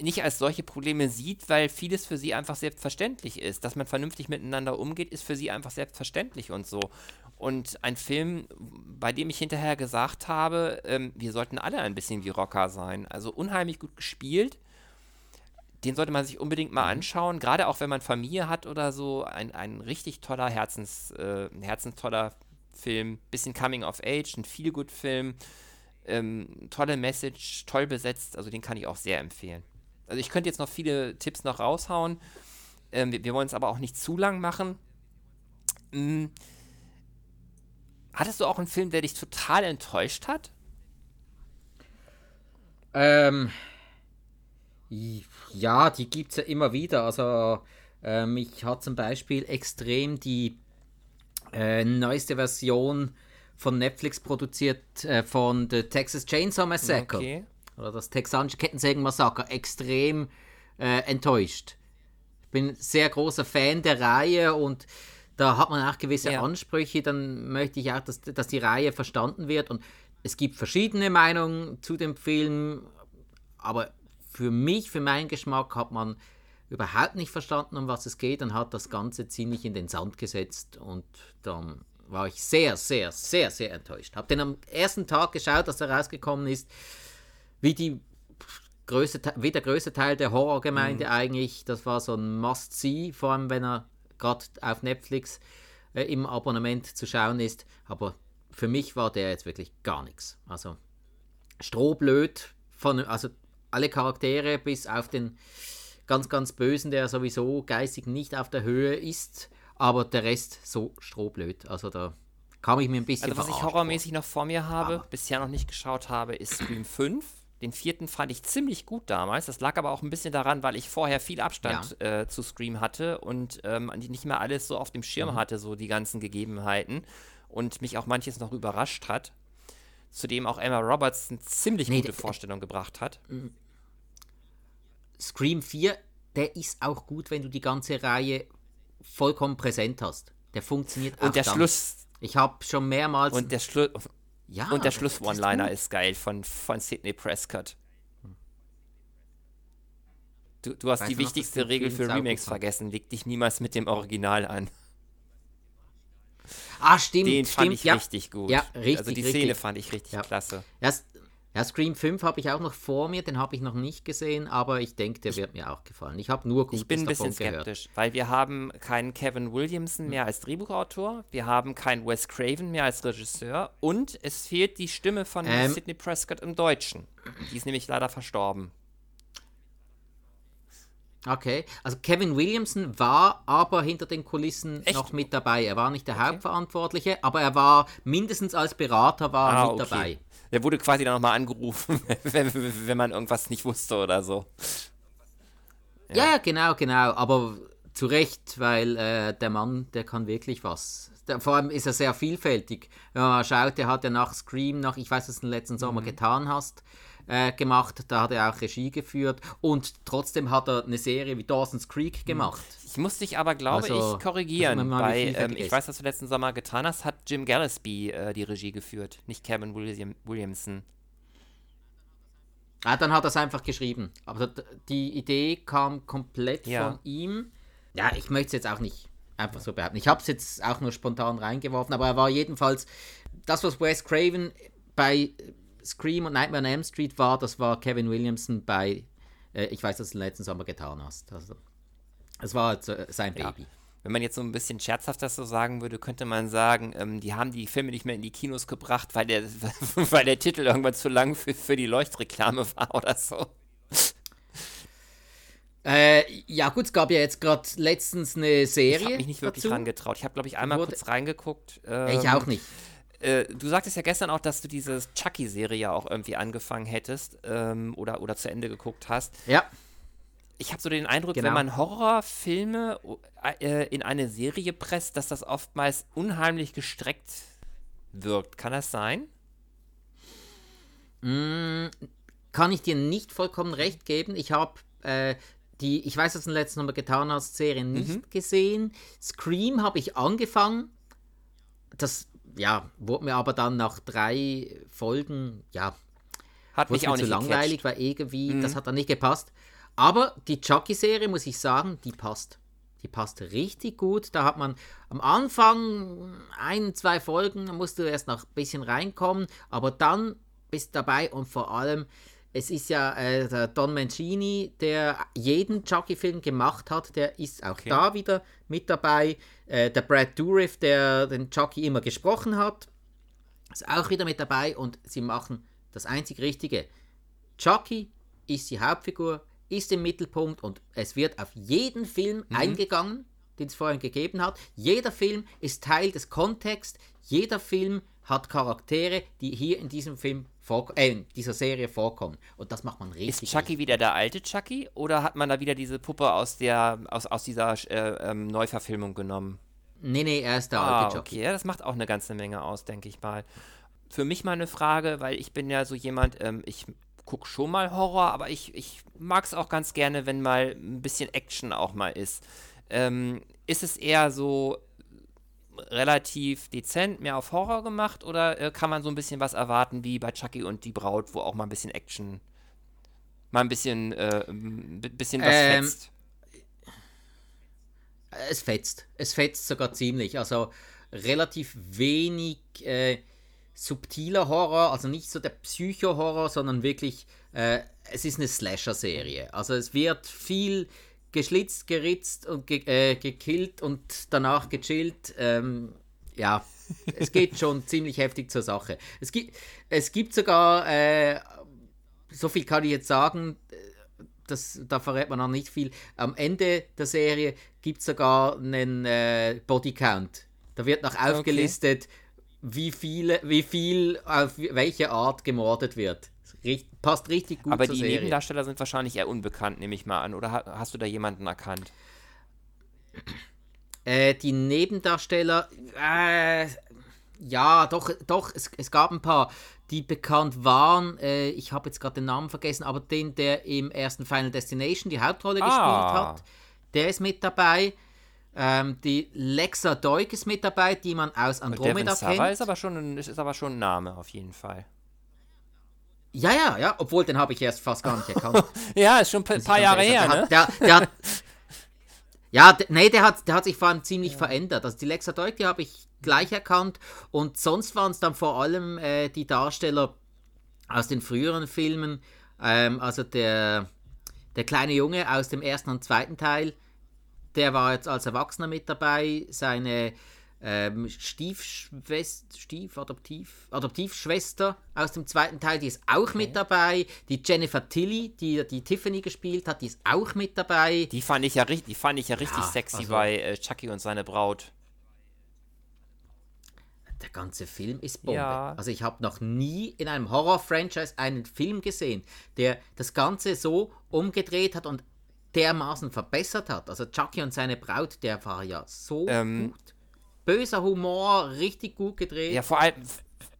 nicht als solche Probleme sieht, weil vieles für sie einfach selbstverständlich ist. Dass man vernünftig miteinander umgeht, ist für sie einfach selbstverständlich und so. Und ein Film, bei dem ich hinterher gesagt habe, ähm, wir sollten alle ein bisschen wie Rocker sein. Also unheimlich gut gespielt. Den sollte man sich unbedingt mal anschauen, gerade auch wenn man Familie hat oder so. Ein, ein richtig toller Herzens, äh, herzenstoller Film. Bisschen Coming of Age, ein Feel-Good-Film. Ähm, tolle Message, toll besetzt. Also den kann ich auch sehr empfehlen. Also ich könnte jetzt noch viele Tipps noch raushauen. Ähm, wir, wir wollen es aber auch nicht zu lang machen. Hm. Hattest du auch einen Film, der dich total enttäuscht hat? Ähm, ja, die gibt es ja immer wieder. Also ähm, ich hatte zum Beispiel extrem die äh, neueste Version von Netflix produziert äh, von The Texas Chainsaw Massacre. Okay oder das texanische Kettensägen-Massaker extrem äh, enttäuscht. Ich bin sehr großer Fan der Reihe und da hat man auch gewisse ja. Ansprüche. Dann möchte ich auch, dass, dass die Reihe verstanden wird. Und es gibt verschiedene Meinungen zu dem Film, aber für mich, für meinen Geschmack, hat man überhaupt nicht verstanden, um was es geht und hat das Ganze ziemlich in den Sand gesetzt. Und dann war ich sehr, sehr, sehr, sehr enttäuscht. Habe den am ersten Tag geschaut, dass er rausgekommen ist wie die größte, wie der größte Teil der Horrorgemeinde mhm. eigentlich. Das war so ein Must-See, vor allem wenn er gerade auf Netflix äh, im Abonnement zu schauen ist. Aber für mich war der jetzt wirklich gar nichts. Also strohblöd, von, also alle Charaktere bis auf den ganz, ganz Bösen, der sowieso geistig nicht auf der Höhe ist, aber der Rest so strohblöd. Also da kam ich mir ein bisschen Also was ich horrormäßig vor. noch vor mir habe, aber. bisher noch nicht geschaut habe, ist Scream 5. Den vierten fand ich ziemlich gut damals. Das lag aber auch ein bisschen daran, weil ich vorher viel Abstand ja. äh, zu Scream hatte und ähm, nicht mehr alles so auf dem Schirm mhm. hatte, so die ganzen Gegebenheiten. Und mich auch manches noch überrascht hat. Zudem auch Emma Roberts eine ziemlich nee, gute Vorstellung gebracht hat. Scream 4, der ist auch gut, wenn du die ganze Reihe vollkommen präsent hast. Der funktioniert auch Und der dann. Schluss. Ich habe schon mehrmals. Und der Schluss. Ja, und der Schluss-One-Liner ist, ist, geil von, von Sidney Prescott. Du, du hast Weiß die noch, wichtigste Regel für Remakes vergessen. Leg dich niemals mit dem Original an. Ah, stimmt, Den stimmt, fand ich ja. richtig gut. Ja, richtig, Also die richtig. Szene fand ich richtig Ja. klasse. Ja, S- ja, Scream 5 habe ich auch noch vor mir, den habe ich noch nicht gesehen, aber ich denke, der wird mir auch gefallen. Ich habe nur Gutes Ich bin ein bisschen davon gehört. skeptisch, weil wir haben keinen Kevin Williamson mehr als Drehbuchautor, wir haben keinen Wes Craven mehr als Regisseur und es fehlt die Stimme von Ähm. Sidney Prescott im Deutschen. Die ist nämlich leider verstorben. Okay, also Kevin Williamson war aber hinter den Kulissen Echt? noch mit dabei. Er war nicht der Hauptverantwortliche, aber er war mindestens als Berater war Ah, mit okay. dabei. Der wurde quasi dann nochmal angerufen, wenn, wenn man irgendwas nicht wusste oder so. Ja, ja, genau, genau. Aber zu Recht, weil äh, der Mann, der kann wirklich was. Der, vor allem ist er sehr vielfältig. Wenn man mal schaut, der hat ja nach Scream, nach, ich weiß, was du den letzten Sommer Mhm. getan hast, äh, gemacht. Da hat er auch Regie geführt. Und trotzdem hat er eine Serie wie Dawson's Creek gemacht. Ich muss dich aber, glaube Also, ich, korrigieren. Bei, ähm, ich weiß, was du letzten Sommer getan hast, hat Jim Gillespie äh, die Regie geführt, nicht Kevin William, Williamson. Ah, dann hat er es einfach geschrieben. Aber die Idee kam komplett Ja. von ihm. Ja, ich möchte es jetzt auch nicht einfach so behaupten. Ich habe es jetzt auch nur spontan reingeworfen, aber er war jedenfalls das, was Wes Craven bei Scream und Nightmare on Elm Street war, das war Kevin Williamson bei, äh, ich weiß, dass du den letzten Sommer getan hast. Also, es war äh, sein Ja. Baby. Wenn man jetzt so ein bisschen scherzhaft das so sagen würde, könnte man sagen, ähm, die haben die Filme nicht mehr in die Kinos gebracht, weil der, weil der Titel irgendwann zu lang für, für die Leuchtreklame war oder so. Äh, ja gut, es gab ja jetzt gerade letztens eine Serie Ich habe mich nicht wirklich dazu. rangetraut. Ich habe, glaube ich, einmal Wurde- kurz reingeguckt. Äh, Ich ähm, auch nicht. Äh, du sagtest ja gestern auch, dass du diese Chucky-Serie ja auch irgendwie angefangen hättest ähm, oder, oder zu Ende geguckt hast. Ja. Ich habe so den Eindruck, Genau. wenn man Horrorfilme äh, in eine Serie presst, dass das oftmals unheimlich gestreckt wirkt. Kann das sein? Mm, kann ich dir nicht vollkommen recht geben. Ich habe äh, die, ich weiß, dass du den letzten Mal getan hast, Serie Mhm. nicht gesehen. Scream habe ich angefangen. Das, ja, wurde mir aber dann nach drei Folgen, ja, Hat mich auch zu nicht langweilig, gecatcht. weil irgendwie, Mhm. das hat dann nicht gepasst. Aber die Chucky-Serie, muss ich sagen, die passt. Die passt richtig gut. Da hat man am Anfang ein, zwei Folgen, da musst du erst noch ein bisschen reinkommen, aber dann bist du dabei und vor allem, es ist ja äh, der Don Mancini, der jeden Chucky-Film gemacht hat, der ist auch Okay. da wieder mit dabei. Äh, der Brad Dourif, der den Chucky immer gesprochen hat, ist auch wieder mit dabei und sie machen das einzig Richtige. Chucky ist die Hauptfigur, ist im Mittelpunkt und es wird auf jeden Film eingegangen, den es vorhin gegeben hat. Jeder Film ist Teil des Kontexts. Jeder Film hat Charaktere, die hier in diesem Film vor, äh, in dieser Serie vorkommen. Und das macht man richtig. Ist Chucky wieder der alte Chucky oder hat man da wieder diese Puppe aus der aus, aus dieser äh, ähm, Neuverfilmung genommen? Nee, nee, er ist der Ah, alte Chucky. okay, ja, das macht auch eine ganze Menge aus, denke ich mal. Für mich mal eine Frage, weil ich bin ja so jemand, ähm, ich gucke schon mal Horror, aber ich, ich mag es auch ganz gerne, wenn mal ein bisschen Action auch mal ist. Ähm, ist es eher so relativ dezent, mehr auf Horror gemacht oder äh, kann man so ein bisschen was erwarten wie bei Chucky und die Braut, wo auch mal ein bisschen Action, mal ein bisschen, äh, ein bisschen was Ähm, fetzt? Es fetzt. Es fetzt sogar ziemlich. Also relativ wenig äh, subtiler Horror, also nicht so der Psycho-Horror, sondern wirklich, äh, es ist eine Slasher-Serie. Also es wird viel geschlitzt, geritzt und ge äh, gekillt und danach gechillt. Ähm, ja, es geht schon ziemlich heftig zur Sache. Es gibt, es gibt sogar, äh, so viel kann ich jetzt sagen, das, da verrät man noch nicht viel. Am Ende der Serie gibt es sogar einen äh, Bodycount. Da wird noch aufgelistet, wie, viele, wie viel auf welche Art gemordet wird. Richt, passt richtig gut Aber zur die Serie. Nebendarsteller sind wahrscheinlich eher unbekannt, nehme ich mal an. Oder ha hast du da jemanden erkannt? Äh, die Nebendarsteller, äh, ja, doch, doch, es, es gab ein paar, die bekannt waren. Äh, ich habe jetzt gerade den Namen vergessen, aber den, der im ersten Final Destination die Hauptrolle Ah. gespielt hat, der ist mit dabei. Ähm, die Lexa Doig ist mit dabei, die man aus Andromeda Sava kennt. ist aber, schon ein, ist aber schon ein Name, auf jeden Fall. Ja, ja, ja, obwohl den habe ich erst fast gar nicht erkannt. ja, ist schon ein paar Jahre her, ne? Der, der hat, ja, nee, der hat, der hat sich vor allem ziemlich ja. verändert. Also die Lexa Deuk, die habe ich gleich erkannt und sonst waren es dann vor allem äh, die Darsteller aus den früheren Filmen, ähm, also der, der kleine Junge aus dem ersten und zweiten Teil, der war jetzt als Erwachsener mit dabei, seine ähm, Stiefschwester, Stiefadoptiv, Adoptivschwester aus dem zweiten Teil, die ist auch okay. mit dabei. Die Jennifer Tilly, die die Tiffany gespielt hat, die ist auch mit dabei. Die fand ich ja, die fand ich ja richtig ja, sexy also, bei äh, Chucky und seine Braut. Der ganze Film ist Bombe. Ja. Also ich habe noch nie in einem Horror-Franchise einen Film gesehen, der das Ganze so umgedreht hat und dermaßen verbessert hat. Also Chucky und seine Braut, der war ja so ähm, gut böser Humor, richtig gut gedreht. Ja, vor allem,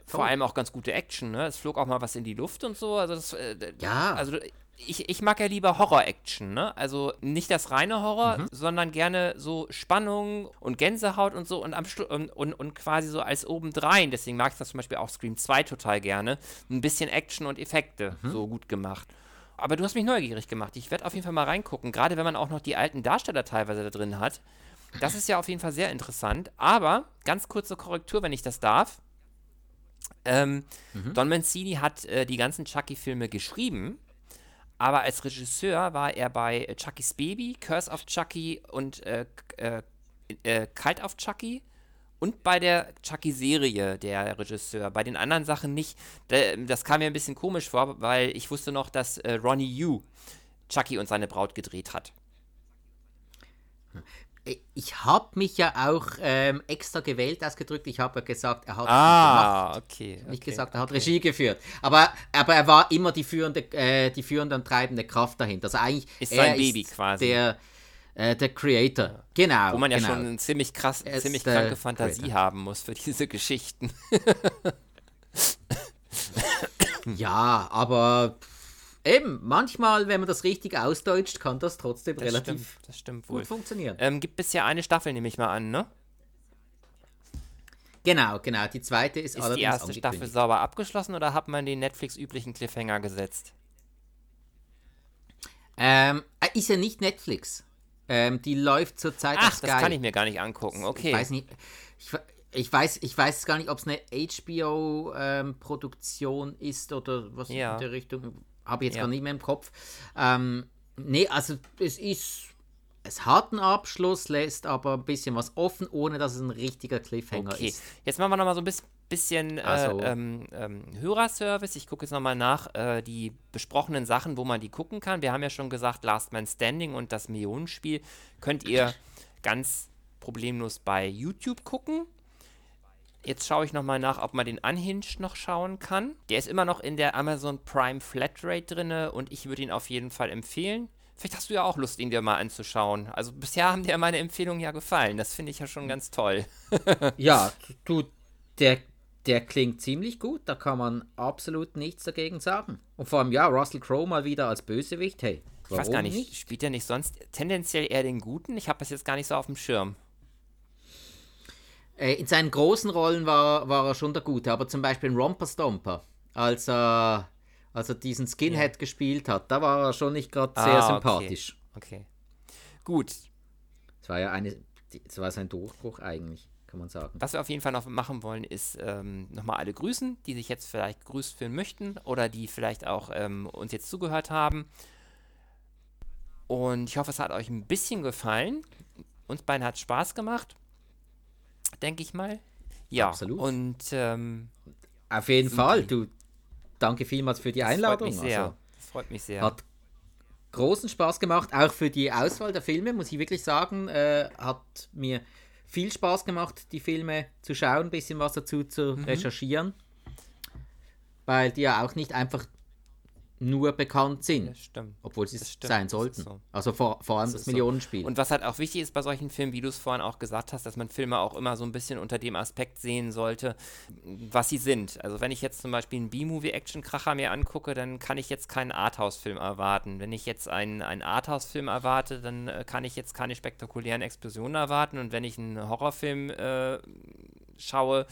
vor allem auch ganz gute Action, ne? Es flog auch mal was in die Luft und so. Also das, äh, ja. Also ich, ich mag ja lieber Horror-Action, ne? Also nicht das reine Horror, mhm. sondern gerne so Spannung und Gänsehaut und so und, am und, und, und quasi so als obendrein. Deswegen mag ich das zum Beispiel auch Scream 2 total gerne. Ein bisschen Action und Effekte mhm. so gut gemacht. Aber du hast mich neugierig gemacht. Ich werde auf jeden Fall mal reingucken, gerade wenn man auch noch die alten Darsteller teilweise da drin hat. Das ist ja auf jeden Fall sehr interessant. Aber ganz kurze Korrektur, wenn ich das darf. Ähm, mhm. Don Mancini hat äh, die ganzen Chucky-Filme geschrieben, aber als Regisseur war er bei äh, Chucky's Baby, Curse of Chucky und äh, äh, äh Kalt auf Chucky und bei der Chucky-Serie der Regisseur. Bei den anderen Sachen nicht. Das kam mir ein bisschen komisch vor, weil ich wusste noch, dass äh, Ronnie Yu Chucky und seine Braut gedreht hat ich habe mich ja auch ähm, extra gewählt ausgedrückt. Ich habe ja gesagt, er hat ah, gemacht. okay. Nicht okay, gesagt, er hat okay. Regie geführt. Aber, aber er war immer die führende, äh, die führende und treibende Kraft dahinter. Also eigentlich ist sein Baby ist quasi. Der, äh, der Creator. Ja. Genau. Wo man ja genau. schon eine ziemlich krass, ziemlich kranke Fantasie Creator. haben muss für diese Geschichten. ja, aber Eben, manchmal, wenn man das richtig ausdeutscht, kann das trotzdem das relativ stimmt, das stimmt gut funktionieren. Ähm, gibt bisher eine Staffel, nehme ich mal an, ne? Genau, genau. Die zweite ist, ist die erste Staffel sauber abgeschlossen oder hat man den Netflix-üblichen Cliffhanger gesetzt? Ähm, äh, ist ja nicht Netflix. Ähm, die läuft zurzeit Ach, auf Sky. das kann ich mir gar nicht angucken. Okay. Ich weiß nicht. Ich, ich weiß, ich weiß gar nicht, ob es eine HBO-Produktion ähm, ist oder was ja. in der Richtung. Habe ich jetzt ja. gar nicht mehr im Kopf. Ähm, nee, also es ist. Es hat einen Abschluss, lässt aber ein bisschen was offen, ohne dass es ein richtiger Cliffhanger okay. ist. Jetzt machen wir nochmal so ein bisschen äh, also. ähm, ähm, Hörerservice. Ich gucke jetzt nochmal nach äh, die besprochenen Sachen, wo man die gucken kann. Wir haben ja schon gesagt, Last Man Standing und das Millionenspiel könnt ihr ganz problemlos bei YouTube gucken. Jetzt schaue ich nochmal nach, ob man den Unhinged noch schauen kann. Der ist immer noch in der Amazon Prime Flatrate drin und ich würde ihn auf jeden Fall empfehlen. Vielleicht hast du ja auch Lust, ihn dir mal anzuschauen. Also bisher haben dir meine Empfehlungen ja gefallen. Das finde ich ja schon ganz toll. ja, du, der, der klingt ziemlich gut. Da kann man absolut nichts dagegen sagen. Und vor allem, ja, Russell Crowe mal wieder als Bösewicht. Hey, ich weiß gar nicht, nicht, spielt er nicht sonst tendenziell eher den Guten? Ich habe das jetzt gar nicht so auf dem Schirm. Äh, in seinen großen Rollen war, war er schon der Gute, aber zum Beispiel in Romper Stomper, als er, als er diesen Skinhead ja. gespielt hat, da war er schon nicht gerade sehr ah, sympathisch. Okay. okay. Gut. Das war ja eine, das war sein Durchbruch eigentlich, kann man sagen. Was wir auf jeden Fall noch machen wollen, ist ähm, nochmal alle grüßen, die sich jetzt vielleicht grüßt fühlen möchten oder die vielleicht auch ähm, uns jetzt zugehört haben. Und ich hoffe, es hat euch ein bisschen gefallen. Uns beiden hat Spaß gemacht denke ich mal. Ja, absolut. Und ähm, auf jeden Fall. Du, danke vielmals für die das Einladung. Freut mich sehr. Also, das freut mich sehr. Hat großen Spaß gemacht, auch für die Auswahl der Filme, muss ich wirklich sagen. Äh, hat mir viel Spaß gemacht, die Filme zu schauen, ein bisschen was dazu zu mhm. recherchieren. Weil die ja auch nicht einfach nur bekannt sind. Das stimmt. Obwohl sie es sein sollten. So. Also vor, vor allem das, das Millionenspiel. So. Und was halt auch wichtig ist bei solchen Filmen, wie du es vorhin auch gesagt hast, dass man Filme auch immer so ein bisschen unter dem Aspekt sehen sollte, was sie sind. Also wenn ich jetzt zum Beispiel einen B-Movie-Action-Kracher mir angucke, dann kann ich jetzt keinen Arthouse-Film erwarten. Wenn ich jetzt einen, einen Arthouse-Film erwarte, dann äh, kann ich jetzt keine spektakulären Explosionen erwarten. Und wenn ich einen Horrorfilm äh, schaue,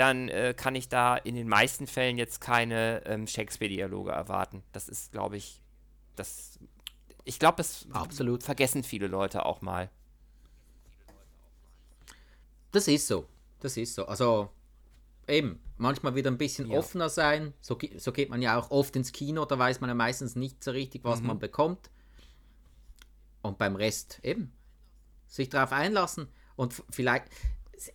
dann äh, kann ich da in den meisten Fällen jetzt keine ähm, Shakespeare-Dialoge erwarten. Das ist, glaube ich, das. Ich glaube, das Absolut. vergessen viele Leute auch mal. Das ist so. Das ist so. Also eben, manchmal wieder ein bisschen Ja. offener sein. So, so geht man ja auch oft ins Kino, da weiß man ja meistens nicht so richtig, was Mhm. man bekommt. Und beim Rest eben sich darauf einlassen. Und vielleicht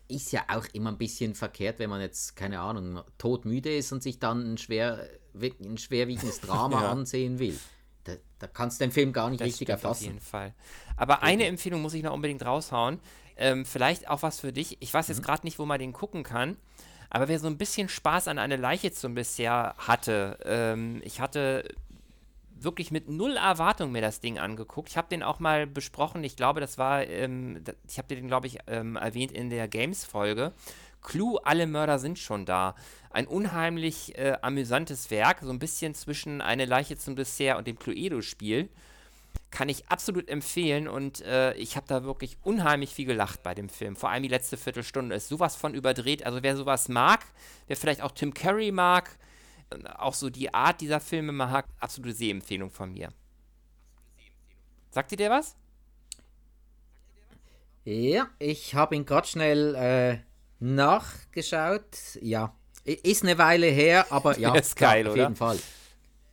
ist ja auch immer ein bisschen verkehrt, wenn man jetzt, keine Ahnung, todmüde ist und sich dann ein, schwer, ein schwerwiegendes Drama Ja. ansehen will. Da, da kannst du den Film gar nicht Das richtig stimmt auf erfassen. jeden Fall. Aber eine Empfehlung muss ich noch unbedingt raushauen. Ähm, vielleicht auch was für dich. Ich weiß jetzt Mhm. gerade nicht, wo man den gucken kann. Aber wer so ein bisschen Spaß an eine Leiche zum bisher hatte, ähm, ich hatte wirklich mit null Erwartung mir das Ding angeguckt. Ich habe den auch mal besprochen. Ich glaube, das war, ähm, ich habe den, glaube ich, ähm, erwähnt in der Games-Folge. Clue, alle Mörder sind schon da. Ein unheimlich äh, amüsantes Werk, so ein bisschen zwischen Eine Leiche zum Dessert und dem Cluedo-Spiel. Kann ich absolut empfehlen und äh, ich habe da wirklich unheimlich viel gelacht bei dem Film. Vor allem die letzte Viertelstunde ist sowas von überdreht. Also wer sowas mag, wer vielleicht auch Tim Curry mag, auch so die Art dieser Filme mag, absolute Sehempfehlung von mir. Sagt ihr dir was? Ja, ich habe ihn gerade schnell äh, nachgeschaut. Ja, ist eine Weile her, aber ja, Der ist klar, geil, auf oder? jeden Fall.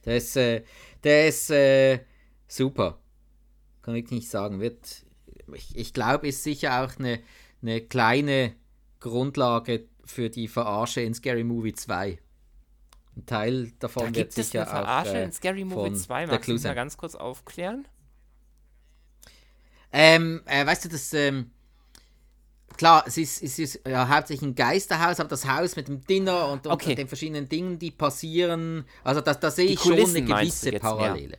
Der ist, äh, der ist äh, super. Kann ich nicht sagen. Wird, ich, ich glaube, ist sicher auch eine, eine kleine Grundlage für die Verarsche in Scary Movie 2. Ein Teil davon Da wird gibt es sicher eine Verarsche auch, äh, in Scary Movie von 2. der Magst du mal ganz kurz aufklären? Ähm, äh, weißt du, das, ähm, klar, es ist, es ist ja, hauptsächlich ein Geisterhaus, aber das Haus mit dem Dinner und, und Okay. den verschiedenen Dingen, die passieren, also da, da sehe ich schon Kulissen eine meinst du gewisse jetzt mehr? Parallele.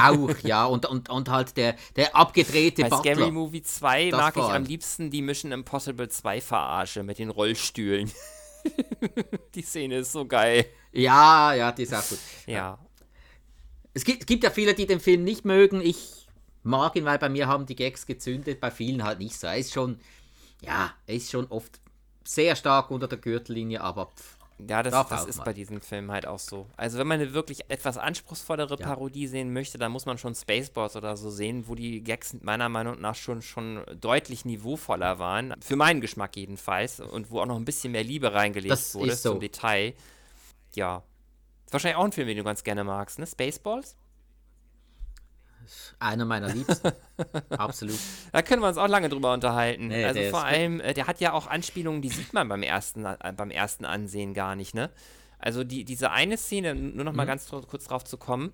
Auch, ja, und, und, und halt der, der abgedrehte Bei Butler. Scary Movie 2 Das mag ich am liebsten die Mission Impossible 2 Verarsche mit den Rollstühlen. die Szene ist so geil. Ja, ja, die ist auch gut. Ja. Es gibt, gibt ja viele, die den Film nicht mögen. Ich mag ihn, weil bei mir haben die Gags gezündet, bei vielen halt nicht so. Er ist schon, ja, er ist schon oft sehr stark unter der Gürtellinie, aber pff, Ja, das, das ist mal. bei diesem Film halt auch so. Also wenn man eine wirklich etwas anspruchsvollere Ja. Parodie sehen möchte, dann muss man schon Spaceballs oder so sehen, wo die Gags meiner Meinung nach schon, schon deutlich niveauvoller waren. Für meinen Geschmack jedenfalls. Und wo auch noch ein bisschen mehr Liebe reingelegt Das wurde so. zum Detail. Ja. Ist wahrscheinlich auch ein Film, den du ganz gerne magst, ne? Spaceballs? Einer meiner Liebsten. Absolut. Da können wir uns auch lange drüber unterhalten. Nee, also vor allem, äh, der hat ja auch Anspielungen, die sieht man beim ersten, äh, beim ersten Ansehen gar nicht, ne? Also die, diese eine Szene, nur noch mal Mhm. ganz kurz drauf zu kommen,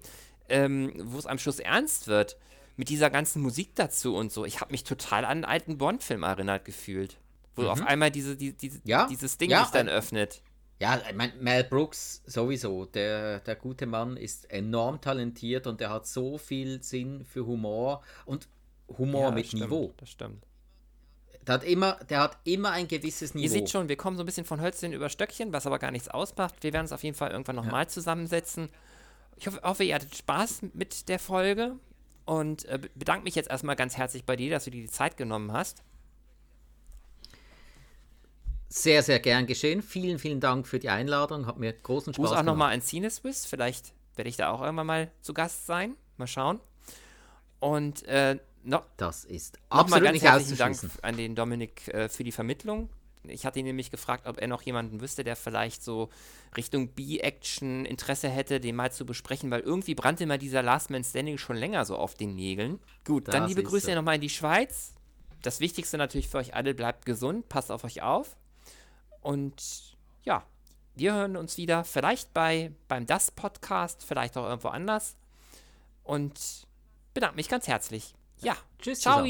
ähm, wo es am Schluss ernst wird, mit dieser ganzen Musik dazu und so. Ich habe mich total an einen alten Bond-Film erinnert gefühlt. Wo auf einmal diese, die, diese, Mhm. Ja, dieses Ding ja, sich dann öffnet. Ja, ich mein, Mel Brooks sowieso. Der, der gute Mann ist enorm talentiert und der hat so viel Sinn für Humor und Humor Ja, mit stimmt, Niveau. Das stimmt. Der hat, immer, der hat immer ein gewisses Niveau. Ihr seht schon, wir kommen so ein bisschen von Hölzchen über Stöckchen, was aber gar nichts ausmacht. Wir werden uns auf jeden Fall irgendwann nochmal zusammensetzen. Ich hoffe, hoffe, ihr hattet Spaß mit der Folge und äh, be- bedanke mich jetzt erstmal ganz herzlich bei dir, dass du dir die Zeit genommen hast. Sehr, sehr gern geschehen. Vielen, vielen Dank für die Einladung. Hat mir großen Spaß Gruß auch gemacht. nochmal an Cineswiss. Vielleicht werde ich da auch irgendwann mal zu Gast sein. Mal schauen. Und äh, noch, Das ist absolut ganz nicht herzlichen Dank auszuschließen. an den Dominik äh, für die Vermittlung. Ich hatte ihn nämlich gefragt, ob er noch jemanden wüsste, der vielleicht so Richtung B-Action Interesse hätte, den mal zu besprechen, weil irgendwie brannte immer dieser Last Man Standing schon länger so auf den Nägeln. Gut, dann Das liebe ist Grüße so. nochmal in die Schweiz. Das Wichtigste natürlich für euch alle, bleibt gesund, passt auf euch auf. Und ja, wir hören uns wieder, vielleicht bei beim Das Podcast, vielleicht auch irgendwo anders. Und bedanke mich ganz herzlich. Ja, Tschüss ciao.